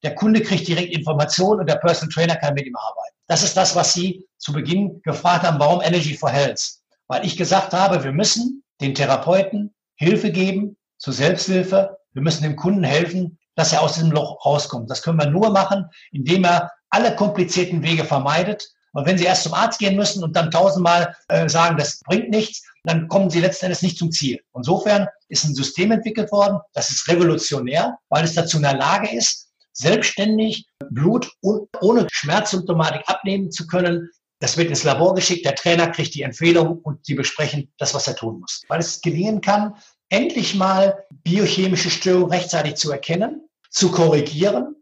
der Kunde kriegt direkt Informationen und der Personal Trainer kann mit ihm arbeiten. Das ist das, was Sie zu Beginn gefragt haben, warum Energy for Health? Weil ich gesagt habe, wir müssen den Therapeuten Hilfe geben zur Selbsthilfe. Wir müssen dem Kunden helfen, dass er aus diesem Loch rauskommt. Das können wir nur machen, indem er alle komplizierten Wege vermeidet. Und wenn Sie erst zum Arzt gehen müssen und dann tausendmal äh, sagen, das bringt nichts, dann kommen Sie letzten Endes nicht zum Ziel. Insofern ist ein System entwickelt worden, das ist revolutionär, weil es dazu in der Lage ist, selbstständig Blut ohne Schmerzsymptomatik abnehmen zu können, das wird ins Labor geschickt, der Trainer kriegt die Empfehlung und sie besprechen das, was er tun muss. Weil es gelingen kann, endlich mal biochemische Störungen rechtzeitig zu erkennen, zu korrigieren.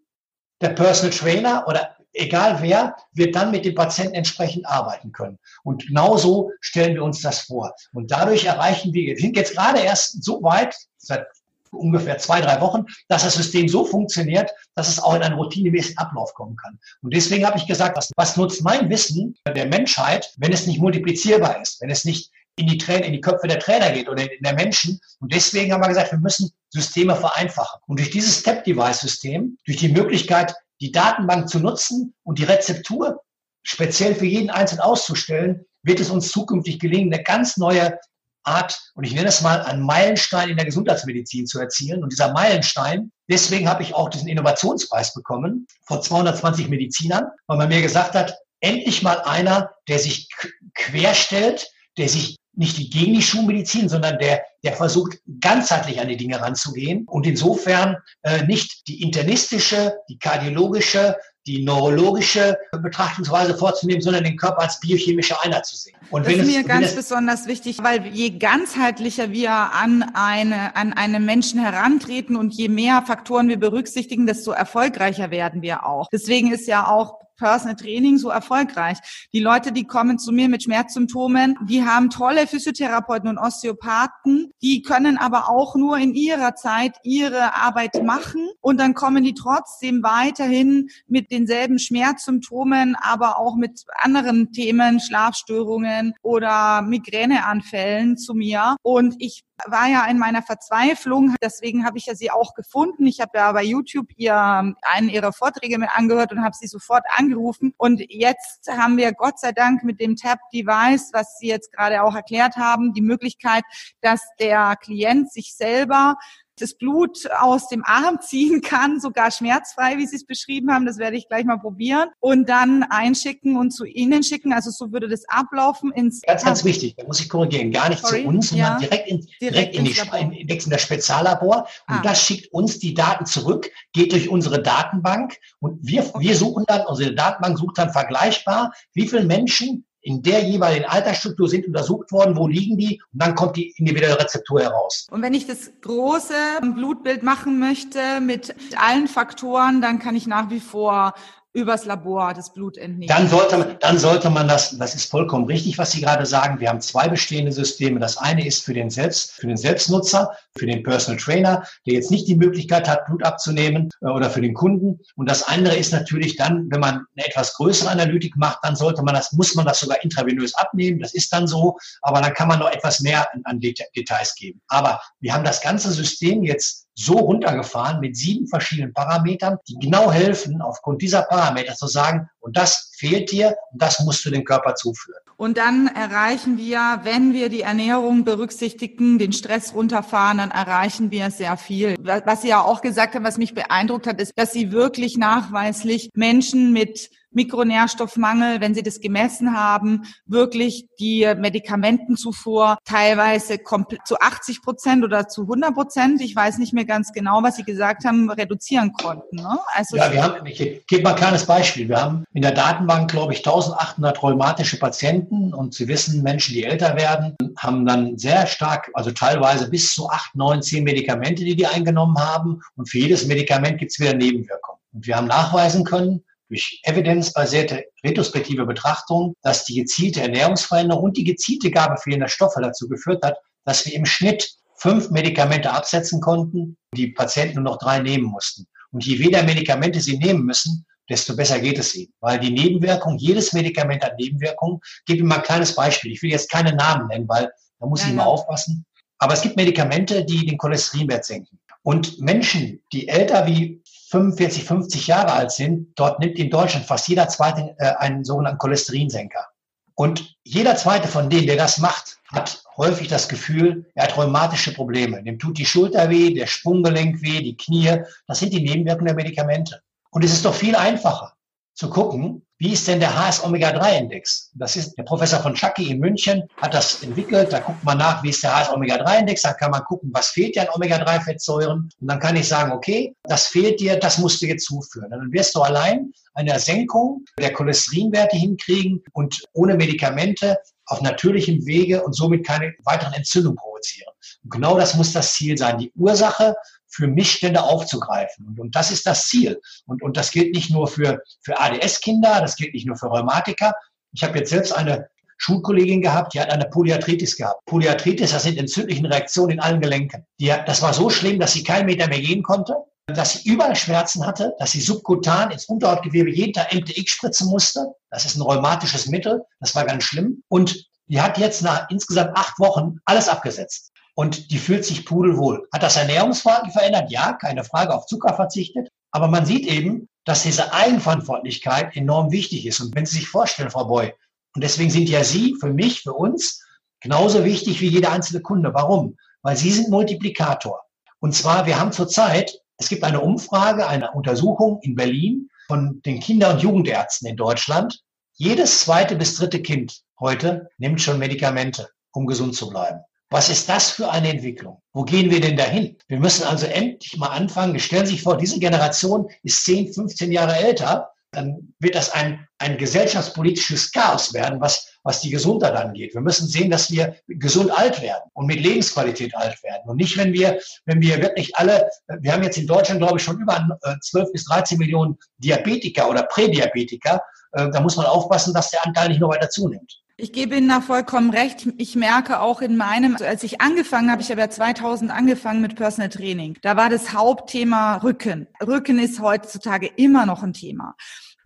Der Personal Trainer oder egal wer, wird dann mit dem Patienten entsprechend arbeiten können. Und genauso stellen wir uns das vor. Und dadurch erreichen wir, wir sind jetzt gerade erst so weit, seit ungefähr zwei, drei Wochen, dass das System so funktioniert, dass es auch in einen routinemäßigen Ablauf kommen kann. Und deswegen habe ich gesagt, was, was nutzt mein Wissen der Menschheit, wenn es nicht multiplizierbar ist, wenn es nicht in die, Trainer, in die Köpfe der Trainer geht oder in der Menschen. Und deswegen haben wir gesagt, wir müssen Systeme vereinfachen. Und durch dieses Step-Device-System, durch die Möglichkeit, die Datenbank zu nutzen und die Rezeptur speziell für jeden Einzelnen auszustellen, wird es uns zukünftig gelingen, eine ganz neue Art, und ich nenne es mal, einen Meilenstein in der Gesundheitsmedizin zu erzielen. Und dieser Meilenstein, deswegen habe ich auch diesen Innovationspreis bekommen von 220 Medizinern, weil man mir gesagt hat, endlich mal einer, der sich querstellt, der sich nicht gegen die Schulmedizin, sondern der, der versucht, ganzheitlich an die Dinge ranzugehen und insofern äh, nicht die internistische, die kardiologische, die neurologische Betrachtungsweise vorzunehmen, sondern den Körper als biochemische Einheit zu sehen. Und das ist mir es, ganz besonders wichtig, weil je ganzheitlicher wir an eine, an einen Menschen herantreten und je mehr Faktoren wir berücksichtigen, desto erfolgreicher werden wir auch. Deswegen ist ja auch Personal Training so erfolgreich. Die Leute, die kommen zu mir mit Schmerzsymptomen, die haben tolle Physiotherapeuten und Osteopathen, die können aber auch nur in ihrer Zeit ihre Arbeit machen und dann kommen die trotzdem weiterhin mit denselben Schmerzsymptomen, aber auch mit anderen Themen, Schlafstörungen oder Migräneanfällen zu mir. Und ich war ja in meiner Verzweiflung, deswegen habe ich ja sie auch gefunden. Ich habe ja bei YouTube ihr einen ihrer Vorträge mir angehört und habe sie sofort angerufen. Und jetzt haben wir Gott sei Dank mit dem Tab Device, was Sie jetzt gerade auch erklärt haben, die Möglichkeit, dass der Klient sich selber das Blut aus dem Arm ziehen kann, sogar schmerzfrei, wie Sie es beschrieben haben. Das werde ich gleich mal probieren und dann einschicken und zu Ihnen schicken. Also so würde das ablaufen ins. Ganz, ganz wichtig. Da muss ich korrigieren. Gar nicht Sorry, zu uns, sondern ja. direkt, in, direkt, direkt in, die, in, in, in das Speziallabor. Und ah. das schickt uns die Daten zurück, geht durch unsere Datenbank und wir, okay. wir suchen dann, unsere Datenbank sucht dann vergleichbar, wie viele Menschen in der jeweiligen Altersstruktur sind untersucht worden, wo liegen die und dann kommt die individuelle Rezeptur heraus. Und wenn ich das große Blutbild machen möchte mit allen Faktoren, dann kann ich nach wie vor übers Labor das Blut entnehmen. Dann sollte man, dann sollte man das, das ist vollkommen richtig, was Sie gerade sagen. Wir haben zwei bestehende Systeme. Das eine ist für den Selbst, für den Selbstnutzer, für den Personal Trainer, der jetzt nicht die Möglichkeit hat, Blut abzunehmen äh, oder für den Kunden. Und das andere ist natürlich dann, wenn man eine etwas größere Analytik macht, dann sollte man das, muss man das sogar intravenös abnehmen. Das ist dann so. Aber dann kann man noch etwas mehr an, an Details geben. Aber wir haben das ganze System jetzt so runtergefahren mit sieben verschiedenen Parametern, die genau helfen, aufgrund dieser Parameter zu sagen, und das fehlt dir und das musst du dem Körper zuführen. Und dann erreichen wir, wenn wir die Ernährung berücksichtigen, den Stress runterfahren, dann erreichen wir sehr viel. Was Sie ja auch gesagt haben, was mich beeindruckt hat, ist, dass Sie wirklich nachweislich Menschen mit Mikronährstoffmangel, wenn sie das gemessen haben, wirklich die Medikamentenzufuhr teilweise zu 80 Prozent oder zu 100 Prozent, ich weiß nicht mehr ganz genau, was sie gesagt haben, reduzieren konnten. Ne? Also ja, wir haben, ich gebe mal ein kleines Beispiel. Wir haben in der Datenbank, glaube ich, 1800 rheumatische Patienten und Sie wissen, Menschen, die älter werden, haben dann sehr stark, also teilweise bis zu 8, 9, 10 Medikamente, die die eingenommen haben und für jedes Medikament gibt es wieder Nebenwirkungen. Und wir haben nachweisen können, durch evidenzbasierte retrospektive Betrachtung, dass die gezielte Ernährungsveränderung und die gezielte Gabe fehlender Stoffe dazu geführt hat, dass wir im Schnitt fünf Medikamente absetzen konnten, die Patienten nur noch drei nehmen mussten. Und je weniger Medikamente sie nehmen müssen, desto besser geht es ihnen. Weil die Nebenwirkung, jedes Medikament hat Nebenwirkungen. Ich gebe Ihnen mal ein kleines Beispiel. Ich will jetzt keine Namen nennen, weil da muss ich immer aufpassen. Aber es gibt Medikamente, die den Cholesterinwert senken. Und Menschen, die älter wie 45, 50 Jahre alt sind, dort nimmt in Deutschland fast jeder zweite äh, einen sogenannten Cholesterinsenker. Und jeder zweite von denen, der das macht, hat häufig das Gefühl, er hat rheumatische Probleme. Dem tut die Schulter weh, der Sprunggelenk weh, die Knie. Das sind die Nebenwirkungen der Medikamente. Und es ist doch viel einfacher zu gucken, wie ist denn der HS-Omega-3-Index? Das ist der Professor von Chucky in München, hat das entwickelt. Da guckt man nach, wie ist der HS-Omega-3-Index. Da kann man gucken, was fehlt dir an Omega-3-Fettsäuren. Und dann kann ich sagen, okay, das fehlt dir, das musst du jetzt zuführen. Dann wirst du allein eine Senkung der Cholesterinwerte hinkriegen und ohne Medikamente auf natürlichem Wege und somit keine weiteren Entzündungen provozieren. Und genau das muss das Ziel sein, die Ursache für Missstände aufzugreifen. Und, und das ist das Ziel. Und, und das gilt nicht nur für, für ADS-Kinder, das gilt nicht nur für Rheumatiker. Ich habe jetzt selbst eine Schulkollegin gehabt, die hat eine Polyarthritis gehabt. Polyarthritis, das sind entzündliche Reaktionen in allen Gelenken. Die, das war so schlimm, dass sie keinen Meter mehr gehen konnte, dass sie überall Schmerzen hatte, dass sie subkutan ins Unterhautgewebe jeden Tag MTX spritzen musste. Das ist ein rheumatisches Mittel. Das war ganz schlimm. Und die hat jetzt nach insgesamt acht Wochen alles abgesetzt und die fühlt sich pudelwohl. Hat das Ernährungsverhalten verändert? Ja, keine Frage, auf Zucker verzichtet. Aber man sieht eben, dass diese Eigenverantwortlichkeit enorm wichtig ist. Und wenn Sie sich vorstellen, Frau Boy, und deswegen sind ja Sie für mich, für uns genauso wichtig wie jeder einzelne Kunde. Warum? Weil Sie sind Multiplikator. Und zwar, wir haben zurzeit, es gibt eine Umfrage, eine Untersuchung in Berlin von den Kinder- und Jugendärzten in Deutschland. Jedes zweite bis dritte Kind heute nimmt schon Medikamente, um gesund zu bleiben. Was ist das für eine Entwicklung? Wo gehen wir denn dahin? Wir müssen also endlich mal anfangen. Stellen Sie sich vor, diese Generation ist 10, 15 Jahre älter. Dann wird das ein, ein gesellschaftspolitisches Chaos werden, was, was die Gesundheit angeht. Wir müssen sehen, dass wir gesund alt werden und mit Lebensqualität alt werden. Und nicht, wenn wir, wenn wir wirklich alle, wir haben jetzt in Deutschland, glaube ich, schon über 12 bis 13 Millionen Diabetiker oder Prädiabetiker. Äh, da muss man aufpassen, dass der Anteil nicht nur weiter zunimmt. Ich gebe Ihnen da vollkommen recht. Ich merke auch in meinem, also als ich angefangen habe, ich habe ja 2000 angefangen mit Personal Training. Da war das Hauptthema Rücken. Rücken ist heutzutage immer noch ein Thema.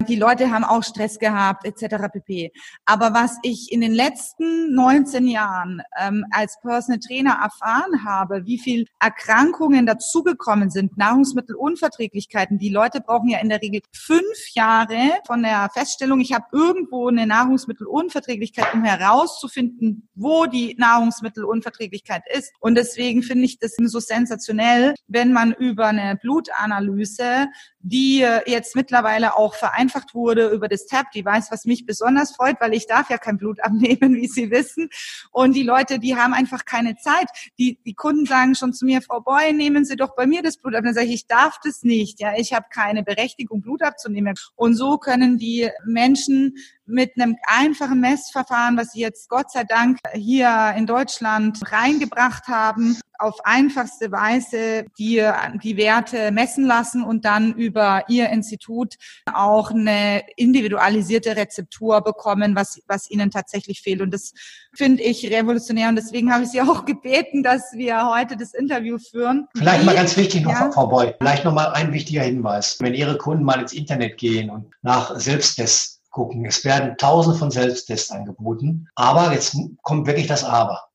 Die Leute haben auch Stress gehabt, etc. pp. Aber was ich in den letzten 19 Jahren ähm, als Personal Trainer erfahren habe, wie viel Erkrankungen dazugekommen sind, Nahrungsmittelunverträglichkeiten. Die Leute brauchen ja in der Regel fünf Jahre von der Feststellung, ich habe irgendwo eine Nahrungsmittelunverträglichkeit, um herauszufinden, wo die Nahrungsmittelunverträglichkeit ist. Und deswegen finde ich das so sensationell, wenn man über eine Blutanalyse, die jetzt mittlerweile auch vereinfacht vereinfacht wurde über das Tap-Device, was mich besonders freut, weil ich darf ja kein Blut abnehmen, wie Sie wissen. Und die Leute, die haben einfach keine Zeit. Die, die Kunden sagen schon zu mir, Frau Boy, nehmen Sie doch bei mir das Blut ab. Dann sage ich, ich darf das nicht. Ja, ich habe keine Berechtigung, Blut abzunehmen. Und so können die Menschen mit einem einfachen Messverfahren, was sie jetzt Gott sei Dank hier in Deutschland reingebracht haben, auf einfachste Weise die, die Werte messen lassen und dann über ihr Institut auch eine individualisierte Rezeptur bekommen, was, was ihnen tatsächlich fehlt. Und das finde ich revolutionär. Und deswegen habe ich Sie auch gebeten, dass wir heute das Interview führen. Vielleicht mal ganz wichtig noch, ja? Frau Boy, vielleicht noch mal ein wichtiger Hinweis. Wenn Ihre Kunden mal ins Internet gehen und nach Selbsttests gucken, es werden tausende von Selbsttests angeboten. Aber jetzt kommt wirklich das Aber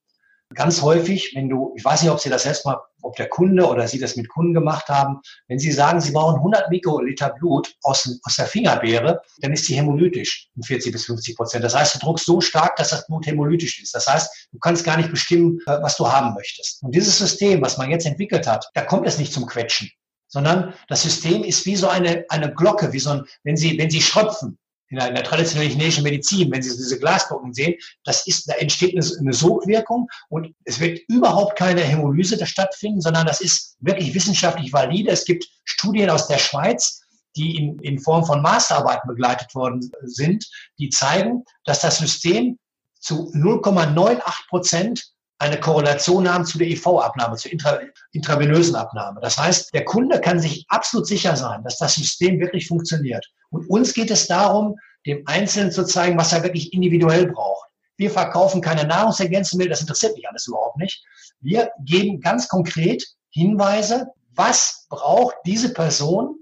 ganz häufig, wenn du, ich weiß nicht, ob Sie das selbst mal, ob der Kunde oder Sie das mit Kunden gemacht haben, wenn Sie sagen, Sie brauchen 100 Mikroliter Blut aus, aus der Fingerbeere, dann ist sie hämolytisch in 40 bis 50 Prozent. Das heißt, du druckst so stark, dass das Blut hämolytisch ist. Das heißt, du kannst gar nicht bestimmen, äh, was du haben möchtest. Und dieses System, was man jetzt entwickelt hat, da kommt es nicht zum Quetschen sondern das System ist wie so eine, eine Glocke, wie so ein, wenn Sie, wenn Sie schröpfen, in der, in der traditionellen chinesischen Medizin, wenn Sie diese Glasglocken sehen, das ist, da entsteht eine, eine Sogwirkung und es wird überhaupt keine Hämolyse stattfinden, sondern das ist wirklich wissenschaftlich valide. Es gibt Studien aus der Schweiz, die in, in Form von Masterarbeiten begleitet worden sind, die zeigen, dass das System zu 0,98 Prozent eine Korrelation haben zu der IV-Abnahme, zur intra, intravenösen Abnahme. Das heißt, der Kunde kann sich absolut sicher sein, dass das System wirklich funktioniert. Und uns geht es darum, dem Einzelnen zu zeigen, was er wirklich individuell braucht. Wir verkaufen keine Nahrungsergänzungsmittel, das interessiert mich alles überhaupt nicht. Wir geben ganz konkret Hinweise, was braucht diese Person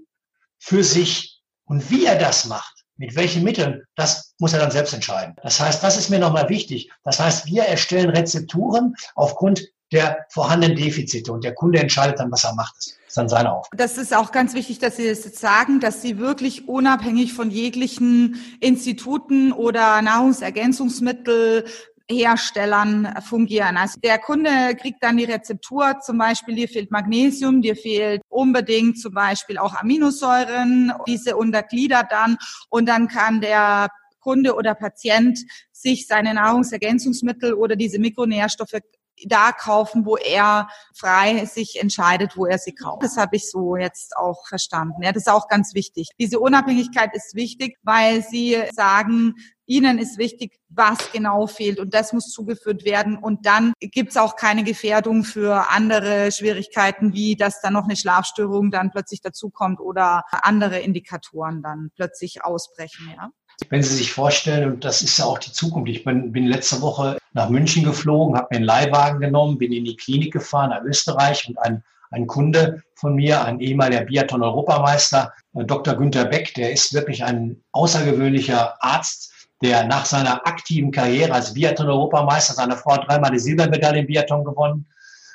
für sich und wie er das macht mit welchen Mitteln, das muss er dann selbst entscheiden. Das heißt, das ist mir nochmal wichtig. Das heißt, wir erstellen Rezepturen aufgrund der vorhandenen Defizite und der Kunde entscheidet dann, was er macht. Das ist dann seine Aufgabe. Das ist auch ganz wichtig, dass Sie das jetzt sagen, dass Sie wirklich unabhängig von jeglichen Instituten oder Nahrungsergänzungsmittel Herstellern fungieren. Also der Kunde kriegt dann die Rezeptur, zum Beispiel dir fehlt Magnesium, dir fehlt unbedingt zum Beispiel auch Aminosäuren, diese untergliedert dann und dann kann der Kunde oder Patient sich seine Nahrungsergänzungsmittel oder diese Mikronährstoffe da kaufen, wo er frei sich entscheidet, wo er sie kauft. Das habe ich so jetzt auch verstanden. Ja, das ist auch ganz wichtig. Diese Unabhängigkeit ist wichtig, weil sie sagen, Ihnen ist wichtig, was genau fehlt und das muss zugeführt werden. Und dann gibt es auch keine Gefährdung für andere Schwierigkeiten, wie dass dann noch eine Schlafstörung dann plötzlich dazukommt oder andere Indikatoren dann plötzlich ausbrechen. Ja? Wenn Sie sich vorstellen, und das ist ja auch die Zukunft, ich bin, bin letzte Woche nach München geflogen, habe mir einen Leihwagen genommen, bin in die Klinik gefahren nach Österreich und ein, ein Kunde von mir, ein ehemaliger Biathlon-Europameister, äh, Dr. Günther Beck, der ist wirklich ein außergewöhnlicher Arzt, der nach seiner aktiven Karriere als Biathlon-Europameister, seine Frau hat dreimal die Silbermedaille im Biathlon gewonnen,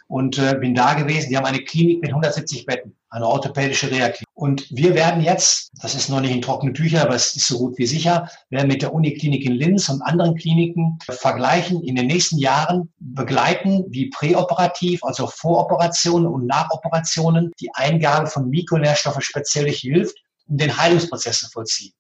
und äh, bin da gewesen. Die haben eine Klinik mit 170 Betten, eine orthopädische Reha-Klinik. Und wir werden jetzt, das ist noch nicht in trockenen Tüchern, aber es ist so gut wie sicher, werden mit der Uniklinik in Linz und anderen Kliniken vergleichen, in den nächsten Jahren begleiten, wie präoperativ, also Voroperationen und Nachoperationen, die Eingabe von Mikronährstoffen speziell hilft, um den Heilungsprozess zu vollziehen.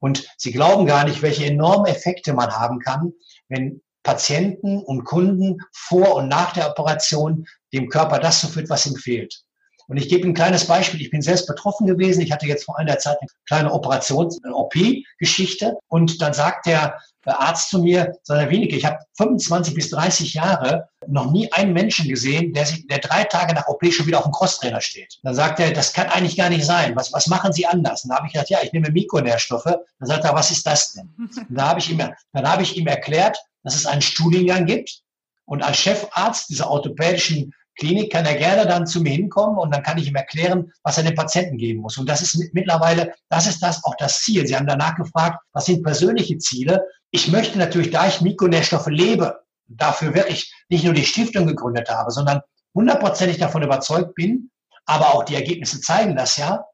Und Sie glauben gar nicht, welche enormen Effekte man haben kann, wenn Patienten und Kunden vor und nach der Operation dem Körper das zuführt, was ihm fehlt. Und ich gebe ein kleines Beispiel. Ich bin selbst betroffen gewesen. Ich hatte jetzt vor einer Zeit eine kleine Operations-, OP-Geschichte. Und dann sagt der Arzt zu mir, sondern wenige, ich habe 25 bis 30 Jahre noch nie einen Menschen gesehen, der, sich, der drei Tage nach OP schon wieder auf dem Crosstrainer steht. Dann sagt er, das kann eigentlich gar nicht sein. Was, was machen Sie anders? Und dann habe ich gesagt, ja, ich nehme Mikronährstoffe. Dann sagt er, was ist das denn? Und da habe ich ihm, dann habe ich ihm erklärt, dass es einen Studiengang gibt. Und als Chefarzt dieser orthopädischen Klinik kann er gerne dann zu mir hinkommen und dann kann ich ihm erklären, was er den Patienten geben muss. Und das ist mittlerweile, das ist das auch das Ziel. Sie haben danach gefragt, was sind persönliche Ziele? Ich möchte natürlich, da ich Mikronährstoffe lebe, dafür wirklich nicht nur die Stiftung gegründet habe, sondern hundertprozentig davon überzeugt bin, aber auch die Ergebnisse zeigen das ja,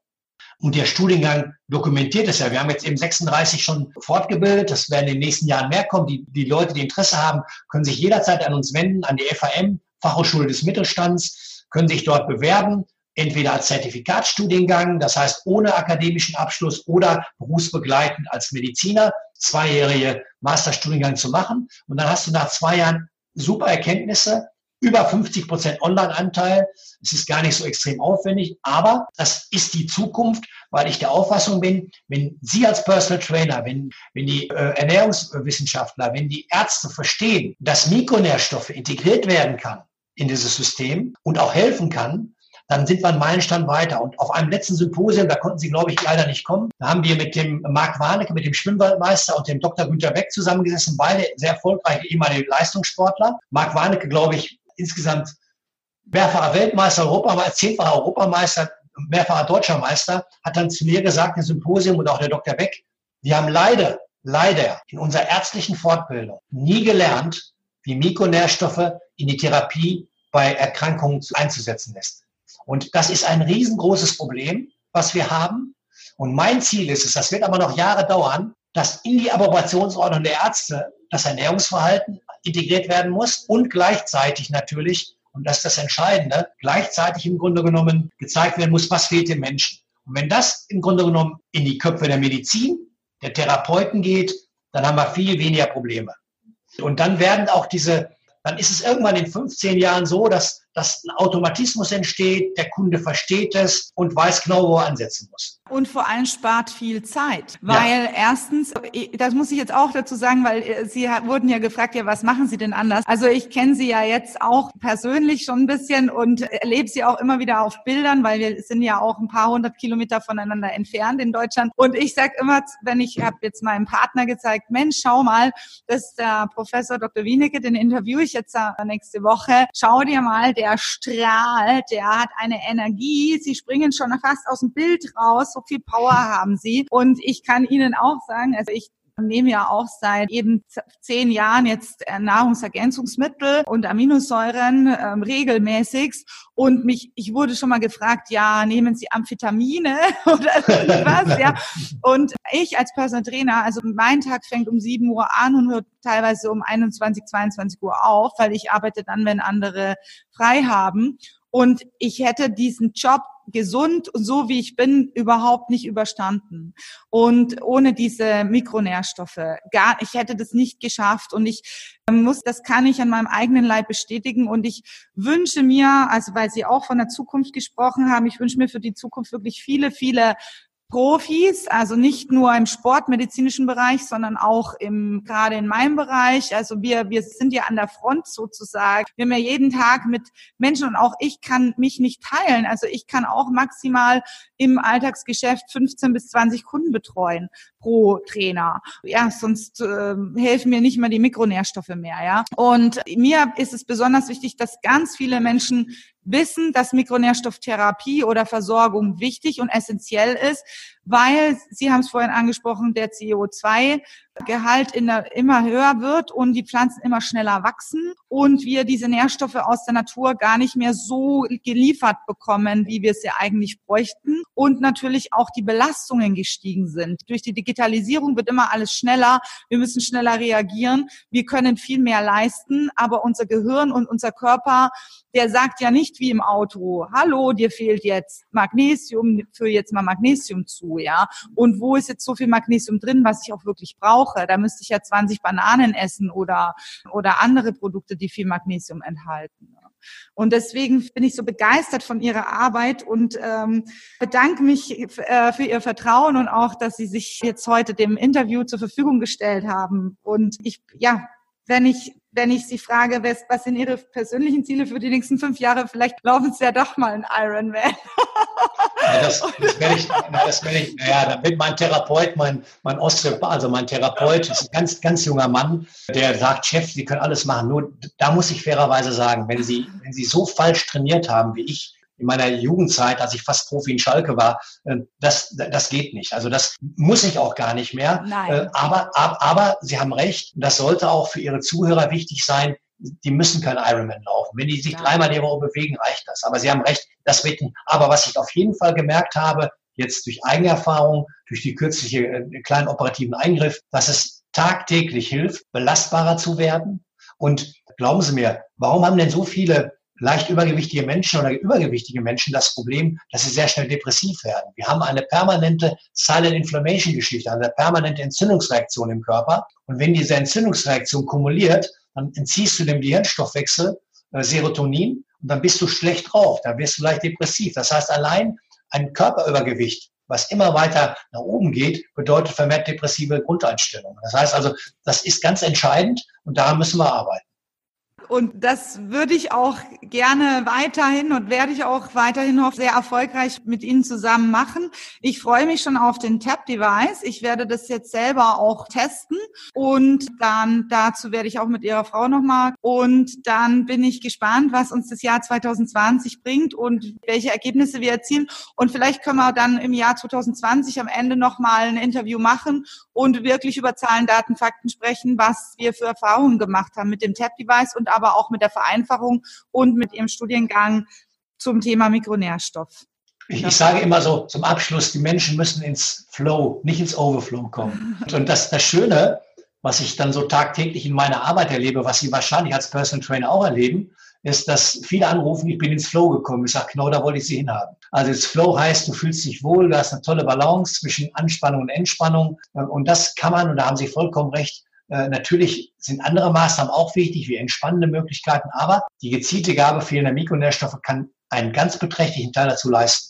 und der Studiengang dokumentiert es ja. Wir haben jetzt eben 36 schon fortgebildet. Das werden in den nächsten Jahren mehr kommen. Die, die Leute, die Interesse haben, können sich jederzeit an uns wenden, an die FAM, Fachhochschule des Mittelstands, können sich dort bewerben, entweder als Zertifikatsstudiengang, das heißt ohne akademischen Abschluss oder berufsbegleitend als Mediziner, zweijährige Masterstudiengang zu machen. Und dann hast du nach zwei Jahren super Erkenntnisse über 50 Prozent Online-Anteil. Es ist gar nicht so extrem aufwendig, aber das ist die Zukunft, weil ich der Auffassung bin, wenn Sie als Personal Trainer, wenn, wenn die äh, Ernährungswissenschaftler, wenn die Ärzte verstehen, dass Mikronährstoffe integriert werden kann in dieses System und auch helfen kann, dann sind wir einen Meilenstein weiter. Und auf einem letzten Symposium, da konnten Sie, glaube ich, leider nicht kommen, da haben wir mit dem Marc Warnecke, mit dem Schwimmwaldmeister und dem Dr. Günter Beck zusammengesessen, beide sehr erfolgreiche ehemalige Leistungssportler. Marc Warnecke, glaube ich, insgesamt mehrfacher Weltmeister, Europameister, zehnfacher Europameister, mehrfacher deutscher Meister, hat dann zu mir gesagt im Symposium und auch der Dr. Beck, wir haben leider, leider in unserer ärztlichen Fortbildung nie gelernt, wie Mikronährstoffe in die Therapie bei Erkrankungen einzusetzen ist. Und das ist ein riesengroßes Problem, was wir haben. Und mein Ziel ist es, das wird aber noch Jahre dauern, dass in die Approbationsordnung der Ärzte das Ernährungsverhalten integriert werden muss und gleichzeitig natürlich, und das ist das Entscheidende, gleichzeitig im Grunde genommen gezeigt werden muss, was fehlt dem Menschen. Und wenn das im Grunde genommen in die Köpfe der Medizin, der Therapeuten geht, dann haben wir viel weniger Probleme. Und dann werden auch diese, dann ist es irgendwann in 15 Jahren so, dass dass ein Automatismus entsteht, der Kunde versteht es und weiß genau, wo er ansetzen muss. Und vor allem spart viel Zeit, weil ja. erstens, das muss ich jetzt auch dazu sagen, weil äh, Sie wurden ja gefragt, ja, was machen Sie denn anders? Also ich kenne Sie ja jetzt auch persönlich schon ein bisschen und erlebe Sie auch immer wieder auf Bildern, weil wir sind ja auch ein paar hundert Kilometer voneinander entfernt in Deutschland. Und ich sage immer, wenn ich habe jetzt meinem Partner gezeigt, Mensch, schau mal, das ist der Professor Dr. Wienecke, den interviewe ich jetzt nächste Woche. Schau dir mal, der strahlt, der hat eine Energie. Sie springen schon fast aus dem Bild raus. So viel Power haben sie. Und ich kann Ihnen auch sagen, also ich nehme ja auch seit eben zehn Jahren jetzt äh, Nahrungsergänzungsmittel und Aminosäuren ähm, regelmäßig und mich, ich wurde schon mal gefragt, ja, nehmen Sie Amphetamine oder was, ja. Und ich als Personal Trainer, also mein Tag fängt um 7 Uhr an und hört teilweise um 21, 22 Uhr auf, weil ich arbeite dann, wenn andere frei haben. Und ich hätte diesen Job gesund und so wie ich bin überhaupt nicht überstanden. Und ohne diese Mikronährstoffe, gar, ich hätte das nicht geschafft und ich ähm, muss, das kann ich an meinem eigenen Leib bestätigen und ich wünsche mir, also weil Sie auch von der Zukunft gesprochen haben, ich wünsche mir für die Zukunft wirklich viele, viele Profis, also nicht nur im sportmedizinischen Bereich, sondern auch im, gerade in meinem Bereich. Also wir, wir sind ja an der Front sozusagen. Wir haben ja jeden Tag mit Menschen und auch ich kann mich nicht teilen. Also ich kann auch maximal im Alltagsgeschäft 15 bis 20 Kunden betreuen pro Trainer. Ja, sonst äh, helfen mir nicht mal die Mikronährstoffe mehr, ja. Und mir ist es besonders wichtig, dass ganz viele Menschen wissen, dass Mikronährstofftherapie oder Versorgung wichtig und essentiell ist, weil, Sie haben es vorhin angesprochen, der CO2-Gehalt immer höher wird und die Pflanzen immer schneller wachsen und wir diese Nährstoffe aus der Natur gar nicht mehr so geliefert bekommen, wie wir sie eigentlich bräuchten und natürlich auch die Belastungen gestiegen sind. Durch die Digitalisierung wird immer alles schneller, wir müssen schneller reagieren, wir können viel mehr leisten, aber unser Gehirn und unser Körper, der sagt ja nicht wie im Auto, hallo, dir fehlt jetzt Magnesium, für jetzt mal Magnesium zu ja. Und wo ist jetzt so viel Magnesium drin, was ich auch wirklich brauche? Da müsste ich ja 20 Bananen essen oder, oder andere Produkte, die viel Magnesium enthalten. Und deswegen bin ich so begeistert von Ihrer Arbeit und ähm, bedanke mich äh, für Ihr Vertrauen und auch, dass Sie sich jetzt heute dem Interview zur Verfügung gestellt haben. Und ich, ja, wenn ich wenn ich Sie frage, was, was sind Ihre persönlichen Ziele für die nächsten fünf Jahre, vielleicht laufen Sie ja doch mal ein Ironman. Ja, das, das werde ich, das werde ich, naja, da wird mein Therapeut, mein, mein Osteopath, also mein Therapeut, ist ein ganz, ganz junger Mann, der sagt, Chef, Sie können alles machen. Nur da muss ich fairerweise sagen, wenn Sie, wenn Sie so falsch trainiert haben wie ich, in meiner Jugendzeit, als ich fast Profi in Schalke war, äh, das, das geht nicht. Also das muss ich auch gar nicht mehr. Nein. Äh, aber, aber, aber Sie haben recht, das sollte auch für Ihre Zuhörer wichtig sein. Die müssen kein Ironman laufen. Wenn die sich ja. dreimal die Woche bewegen, reicht das. Aber Sie haben recht, das wird. Aber was ich auf jeden Fall gemerkt habe, jetzt durch Eigenerfahrung, durch die kürzliche äh, kleinen operativen Eingriff, dass es tagtäglich hilft, belastbarer zu werden. Und glauben Sie mir, warum haben denn so viele leicht übergewichtige Menschen oder übergewichtige Menschen das Problem, dass sie sehr schnell depressiv werden. Wir haben eine permanente Silent Inflammation Geschichte, eine permanente Entzündungsreaktion im Körper. Und wenn diese Entzündungsreaktion kumuliert, dann entziehst du dem Gehirnstoffwechsel äh, Serotonin und dann bist du schlecht drauf, dann wirst du leicht depressiv. Das heißt, allein ein Körperübergewicht, was immer weiter nach oben geht, bedeutet vermehrt depressive Grundeinstellungen. Das heißt also, das ist ganz entscheidend und daran müssen wir arbeiten. Und das würde ich auch gerne weiterhin und werde ich auch weiterhin noch sehr erfolgreich mit Ihnen zusammen machen. Ich freue mich schon auf den Tab-Device. Ich werde das jetzt selber auch testen und dann dazu werde ich auch mit Ihrer Frau nochmal und dann bin ich gespannt, was uns das Jahr 2020 bringt und welche Ergebnisse wir erzielen. Und vielleicht können wir dann im Jahr 2020 am Ende nochmal ein Interview machen und wirklich über Zahlen, Daten, Fakten sprechen, was wir für Erfahrungen gemacht haben mit dem Tab-Device und aber auch mit der Vereinfachung und mit ihrem Studiengang zum Thema Mikronährstoff. Ich, ich, sage immer so zum Abschluss, die Menschen müssen ins Flow, nicht ins Overflow kommen. Und das, das Schöne, was ich dann so tagtäglich in meiner Arbeit erlebe, was Sie wahrscheinlich als Personal Trainer auch erleben, ist, dass viele anrufen, ich bin ins Flow gekommen. Ich sage, genau da wollte ich Sie hinhaben. Also das Flow heißt, du fühlst dich wohl, du hast eine tolle Balance zwischen Anspannung und Entspannung. Und das kann man, und da haben Sie vollkommen recht, natürlich sind andere Maßnahmen auch wichtig, wie entspannende Möglichkeiten, aber die gezielte Gabe fehlender Mikronährstoffe kann einen ganz beträchtlichen Teil dazu leisten.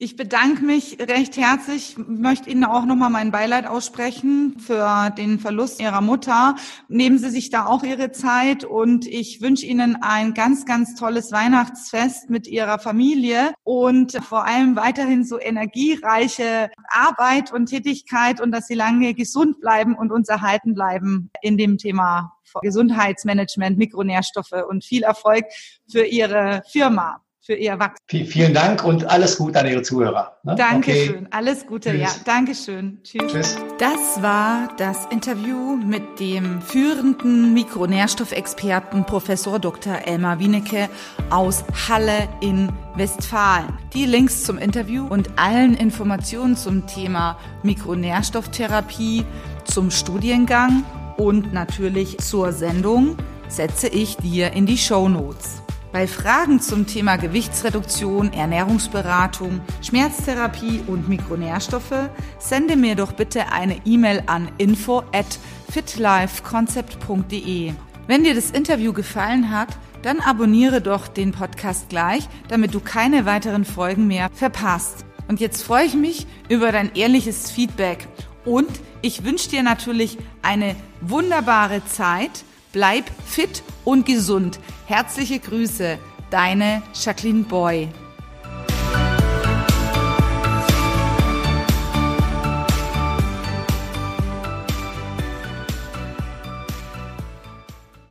Ich bedanke mich recht herzlich, möchte Ihnen auch nochmal mein Beileid aussprechen für den Verlust Ihrer Mutter. Nehmen Sie sich da auch Ihre Zeit und ich wünsche Ihnen ein ganz, ganz tolles Weihnachtsfest mit Ihrer Familie und vor allem weiterhin so energiereiche Arbeit und Tätigkeit und dass Sie lange gesund bleiben und uns erhalten bleiben in dem Thema Gesundheitsmanagement, Mikronährstoffe und viel Erfolg für Ihre Firma für Ihr Wachstum. Vielen Dank und alles Gute an Ihre Zuhörer. Ne? Dankeschön. Okay. Alles Gute, Tschüss. ja. Dankeschön. Tschüss. Tschüss. Das war das Interview mit dem führenden Mikronährstoffexperten Professor Dr. Elmar Wienecke aus Halle in Westfalen. Die Links zum Interview und allen Informationen zum Thema Mikronährstofftherapie, zum Studiengang und natürlich zur Sendung setze ich dir in die Show Notes. Bei Fragen zum Thema Gewichtsreduktion, Ernährungsberatung, Schmerztherapie und Mikronährstoffe sende mir doch bitte eine E-Mail an info at fitlifeconcept.de. Wenn dir das Interview gefallen hat, dann abonniere doch den Podcast gleich, damit du keine weiteren Folgen mehr verpasst. Und jetzt freue ich mich über dein ehrliches Feedback und ich wünsche dir natürlich eine wunderbare Zeit Bleib fit und gesund. Herzliche Grüße, deine Jacqueline Boy.